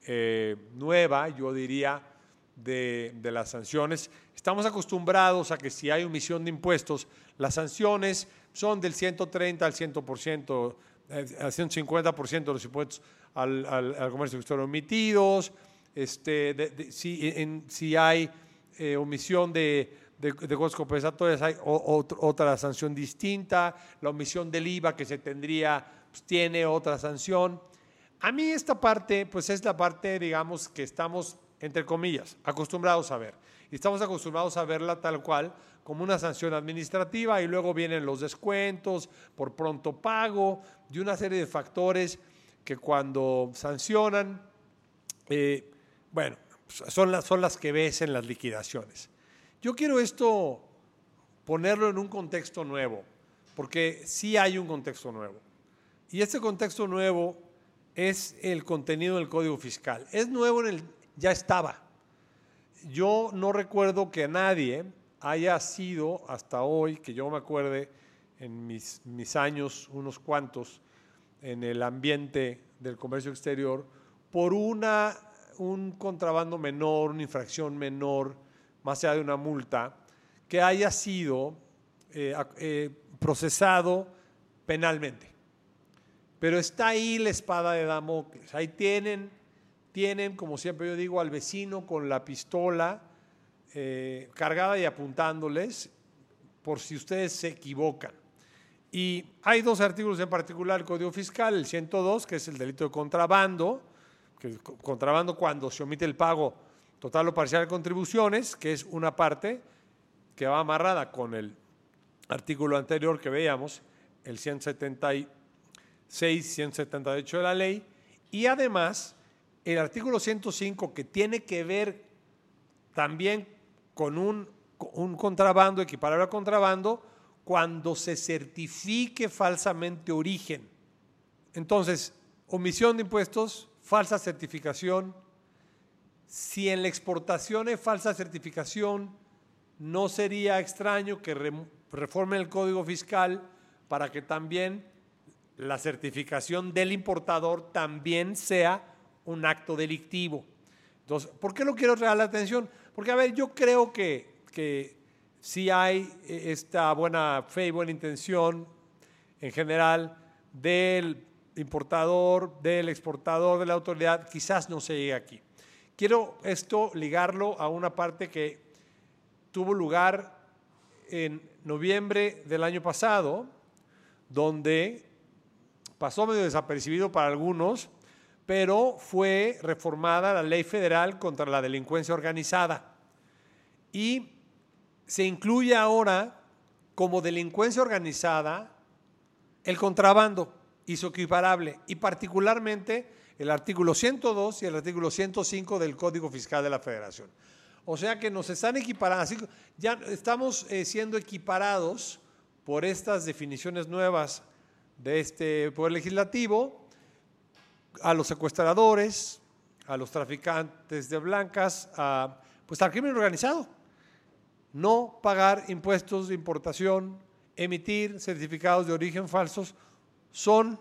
eh, nueva, yo diría, de, de, las sanciones. Estamos acostumbrados a que si hay omisión de impuestos, las sanciones son del 130 al 100%, al 150% de los impuestos al, al, comercio exterior omitidos, este, si, en, si, hay eh, omisión de, de, de, costos compensatorios, hay otra sanción distinta, la omisión del IVA que se tendría, pues, tiene otra sanción. A mí esta parte, pues es la parte, digamos, que estamos, entre comillas, acostumbrados a ver. Y estamos acostumbrados a verla tal cual, como una sanción administrativa, y luego vienen los descuentos por pronto pago, y una serie de factores que cuando sancionan, eh, bueno, son las, son las que ves en las liquidaciones. Yo quiero esto ponerlo en un contexto nuevo, porque sí hay un contexto nuevo. Y este contexto nuevo es el contenido del Código Fiscal. Es nuevo en el, ya estaba. Yo no recuerdo que nadie haya sido hasta hoy, que yo me acuerde en mis, mis años, unos cuantos, en el ambiente del comercio exterior, por una, un contrabando menor, una infracción menor, más allá de una multa, que haya sido eh, eh, procesado penalmente. Pero está ahí la espada de Damocles. Ahí tienen, tienen, como siempre yo digo, al vecino con la pistola eh, cargada y apuntándoles por si ustedes se equivocan. Y hay dos artículos en particular del Código Fiscal, el 102, que es el delito de contrabando, que contrabando cuando se omite el pago total o parcial de contribuciones, que es una parte que va amarrada con el artículo anterior que veíamos, el 176, 178 de la ley, y además el artículo 105 que tiene que ver también con un, un contrabando, equiparable a contrabando, cuando se certifique falsamente origen. Entonces, omisión de impuestos, falsa certificación. Si en la exportación hay falsa certificación, no sería extraño que reformen el código fiscal para que también la certificación del importador también sea un acto delictivo. Entonces, ¿por qué lo quiero traer la atención? Porque, a ver, yo creo que, que si hay eh, esta buena fe y buena intención en general del importador, del exportador, de la autoridad, quizás no se llegue aquí. Quiero esto ligarlo a una parte que tuvo lugar en noviembre del año pasado, donde pasó medio desapercibido para algunos, pero fue reformada la ley federal contra la delincuencia organizada. Y se incluye ahora como delincuencia organizada el contrabando y su equiparable, y particularmente el artículo 102 y el artículo 105 del Código Fiscal de la Federación. O sea que nos están equiparando, ya estamos eh, siendo equiparados por estas definiciones nuevas de este Poder Legislativo a los secuestradores, a los traficantes de blancas, a, pues al crimen organizado no pagar impuestos de importación, emitir certificados de origen falsos, son,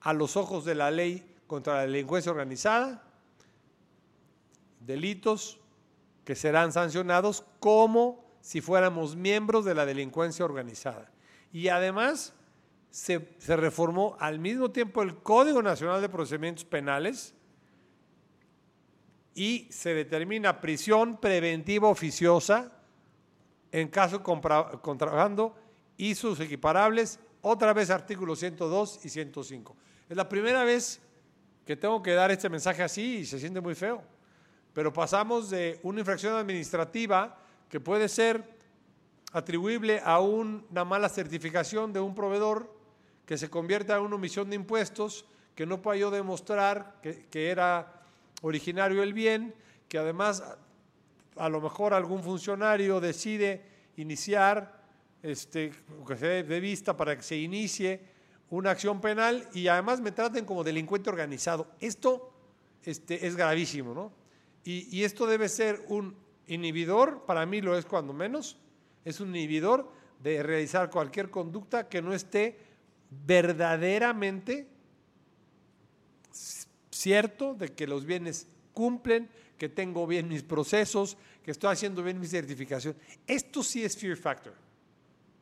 a los ojos de la ley contra la delincuencia organizada, delitos que serán sancionados como si fuéramos miembros de la delincuencia organizada. Y además se, reformó al mismo tiempo el Código Nacional de Procedimientos Penales y se determina prisión preventiva oficiosa en caso de contrabando y sus equiparables, otra vez artículos 102 y 105. Es la primera vez que tengo que dar este mensaje así y se siente muy feo. Pero pasamos de una infracción administrativa que puede ser atribuible a una mala certificación de un proveedor que se convierte en una omisión de impuestos, que no puedo demostrar que, era originario el bien, que además a lo mejor algún funcionario decide iniciar, este, que se dé vista para que se inicie una acción penal y además me traten como delincuente organizado. Esto este, es gravísimo, ¿no? Y, esto debe ser un inhibidor, para mí lo es cuando menos, es un inhibidor de realizar cualquier conducta que no esté verdaderamente cierto de que los bienes cumplen, que tengo bien mis procesos, que estoy haciendo bien mi certificación. Esto sí es fear factor.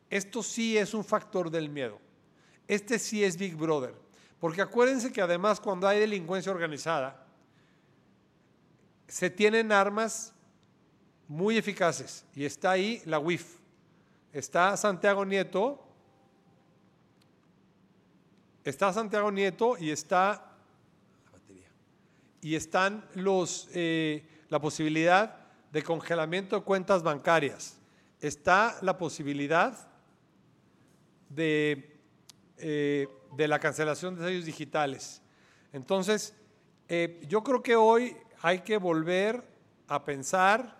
Esto sí es un factor del miedo. Este sí es Big Brother. Porque acuérdense que además cuando hay delincuencia organizada, se tienen armas muy eficaces y está ahí la WIF. Está Santiago Nieto, está Santiago Nieto y está y están los eh, la posibilidad de congelamiento de cuentas bancarias. Está la posibilidad de, eh, de la cancelación de sellos digitales. Entonces, eh, yo creo que hoy hay que volver a pensar,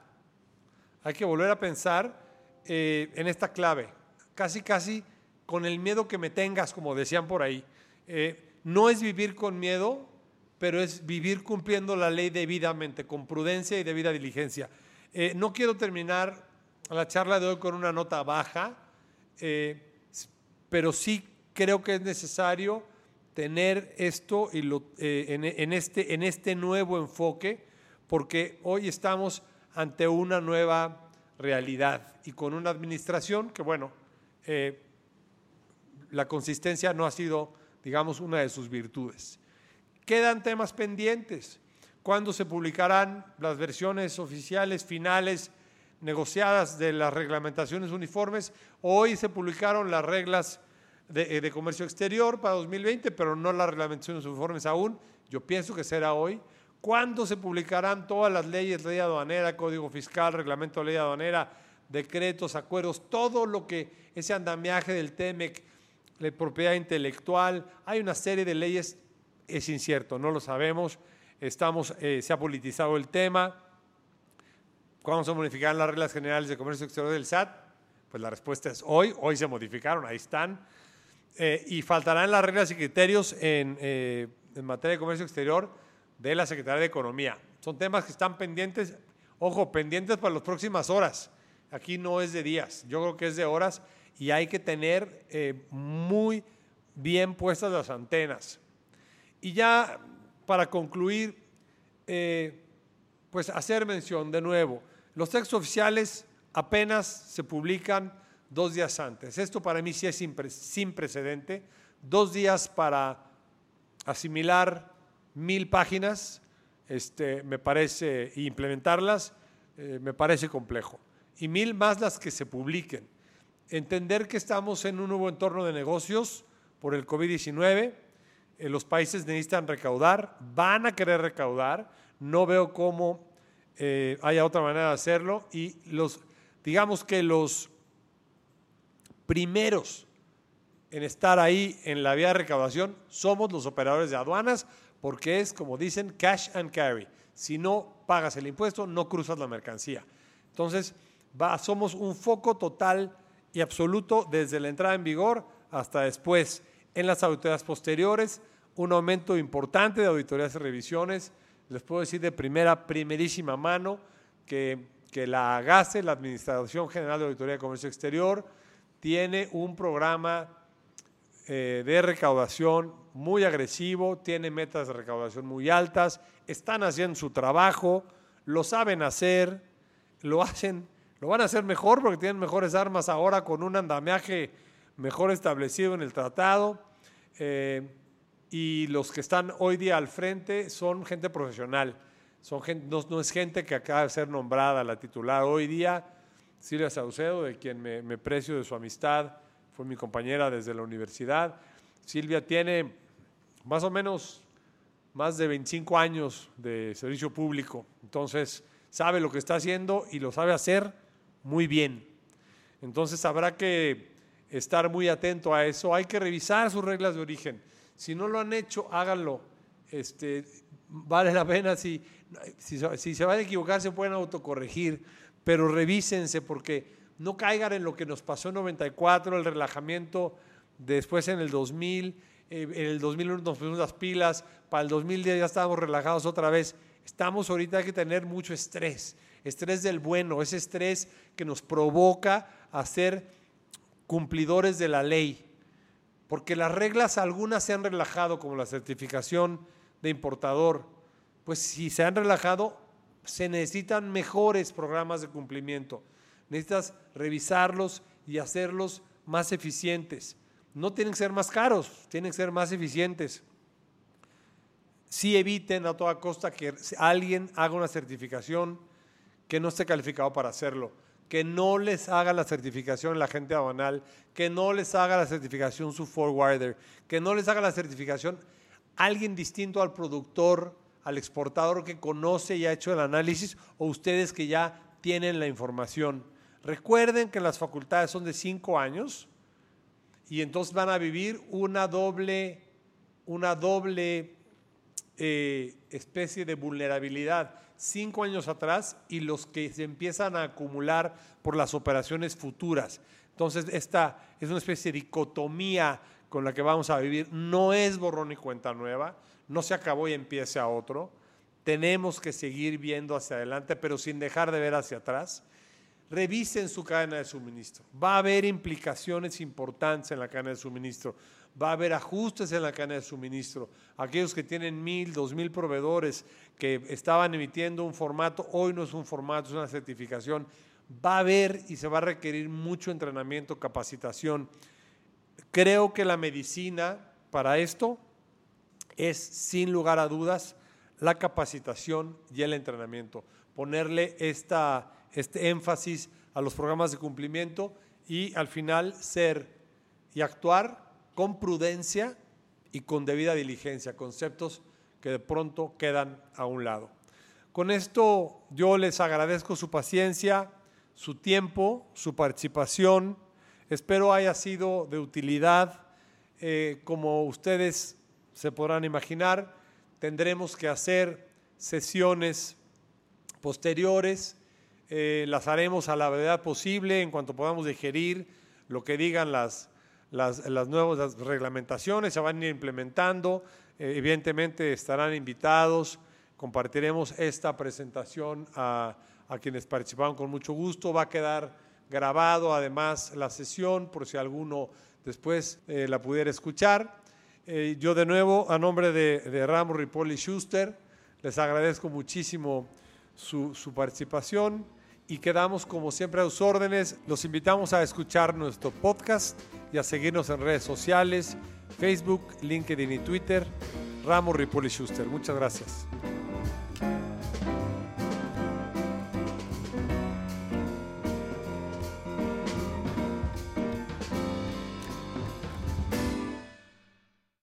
hay que volver a pensar en esta clave, casi, casi con el miedo que me tengas, como decían por ahí. Eh, no es vivir con miedo, pero es vivir cumpliendo la ley debidamente, con prudencia y debida diligencia. Eh, no quiero terminar la charla de hoy con una nota baja, pero sí creo que es necesario tener esto y eh, en, este, en este nuevo enfoque, porque hoy estamos ante una nueva realidad y con una administración que, bueno, eh, la consistencia no ha sido, digamos, una de sus virtudes. Quedan temas pendientes. ¿Cuándo se publicarán las versiones oficiales finales negociadas de las reglamentaciones uniformes? Hoy se publicaron las reglas eh, de, comercio exterior para 2020, pero no las reglamentaciones uniformes aún. Yo pienso que será hoy. ¿Cuándo se publicarán todas las leyes, ley aduanera, código fiscal, reglamento de ley aduanera, decretos, acuerdos, todo lo que ese andamiaje del TEMEC, la propiedad intelectual, hay una serie de leyes, es incierto, no lo sabemos, estamos, eh, se ha politizado el tema. ¿Cuándo se modificarán las reglas generales de comercio exterior del SAT? Pues la respuesta es hoy, hoy se modificaron, ahí están. Eh, y faltarán las reglas y criterios eh, en, materia de comercio exterior de la Secretaría de Economía. Son temas que están pendientes, ojo, pendientes para las próximas horas. Aquí no es de días, yo creo que es de horas y hay que tener eh, muy bien puestas las antenas. Y ya para concluir, pues hacer mención de nuevo, los textos oficiales apenas se publican dos días antes. Esto para mí sí es sin precedente. Dos días para asimilar mil páginas, este, me parece, e implementarlas, eh, me parece complejo. Y mil más las que se publiquen. Entender que estamos en un nuevo entorno de negocios por el COVID-19, eh, los países necesitan recaudar, van a querer recaudar, no veo cómo eh, haya otra manera de hacerlo y los, digamos que los primeros en estar ahí en la vía de recaudación somos los operadores de aduanas porque es, como dicen, cash and carry. Si no pagas el impuesto, no cruzas la mercancía. Entonces, somos un foco total y absoluto desde la entrada en vigor hasta después. En las auditorías posteriores, un aumento importante de auditorías y revisiones. Les puedo decir de primera, primerísima mano que, que la AGACE, la Administración General de Auditoría de Comercio Exterior, tiene un programa eh, de recaudación muy agresivo, tiene metas de recaudación muy altas, están haciendo su trabajo, lo saben hacer, lo hacen, lo van a hacer mejor porque tienen mejores armas ahora con un andamiaje mejor establecido en el tratado. Eh, y los que están hoy día al frente son gente profesional, son no, no, es gente que acaba de ser nombrada la titular. Hoy día Silvia Saucedo, de quien me, precio de su amistad, fue mi compañera desde la universidad. Silvia tiene más o menos más de 25 años de servicio público, entonces sabe lo que está haciendo y lo sabe hacer muy bien. Entonces habrá que estar muy atento a eso, hay que revisar sus reglas de origen. Si no lo han hecho, háganlo. Este, vale la pena, si, si, se van a equivocar, se pueden autocorregir pero revísense porque no caigan en lo que nos pasó en 94, el relajamiento después en el 2000, en el 2001 nos pusimos las pilas, para el 2010 ya estábamos relajados otra vez. Estamos ahorita, hay que tener mucho estrés, estrés del bueno, ese estrés que nos provoca a ser cumplidores de la ley. Porque las reglas algunas se han relajado, como la certificación de importador. Pues si se han relajado, se necesitan mejores programas de cumplimiento. Necesitas revisarlos y hacerlos más eficientes. No tienen que ser más caros, tienen que ser más eficientes. Sí eviten a toda costa que alguien haga una certificación que no esté calificado para hacerlo, que no les haga la certificación la gente aduanal, que no les haga la certificación su forwarder, que no les haga la certificación alguien distinto al productor, al exportador que conoce y ha hecho el análisis, o ustedes que ya tienen la información. Recuerden que las facultades son de cinco años y entonces van a vivir una doble, una doble eh, especie de vulnerabilidad. Cinco años atrás y los que se empiezan a acumular por las operaciones futuras. Entonces, esta es una especie de dicotomía con la que vamos a vivir. No es borrón y cuenta nueva, no se acabó y empiece a otro. Tenemos que seguir viendo hacia adelante, pero sin dejar de ver hacia atrás revisen su cadena de suministro. Va a haber implicaciones importantes en la cadena de suministro. Va a haber ajustes en la cadena de suministro. Aquellos que tienen mil, dos mil proveedores que estaban emitiendo un formato, hoy no es un formato, es una certificación. Va a haber y se va a requerir mucho entrenamiento, capacitación. Creo que la medicina para esto es, sin lugar a dudas, la capacitación y el entrenamiento. Ponerle este énfasis a los programas de cumplimiento y al final ser y actuar con prudencia y con debida diligencia, conceptos que de pronto quedan a un lado. Con esto yo les agradezco su paciencia, su tiempo, su participación. Espero haya sido de utilidad. Eh, como ustedes se podrán imaginar, tendremos que hacer sesiones posteriores eh, las haremos a la verdad posible en cuanto podamos digerir lo que digan las, las, nuevas reglamentaciones, se van a ir implementando, eh, evidentemente estarán invitados, compartiremos esta presentación a, quienes participaron con mucho gusto, va a quedar grabado además la sesión por si alguno después eh, la pudiera escuchar. yo de nuevo, a nombre de, de Ramos Ripoli Schuster, les agradezco muchísimo su, su participación y quedamos como siempre a sus órdenes. Los invitamos a escuchar nuestro podcast y a seguirnos en redes sociales, Facebook, LinkedIn y Twitter. Ramos Ripoli Schuster. Muchas gracias.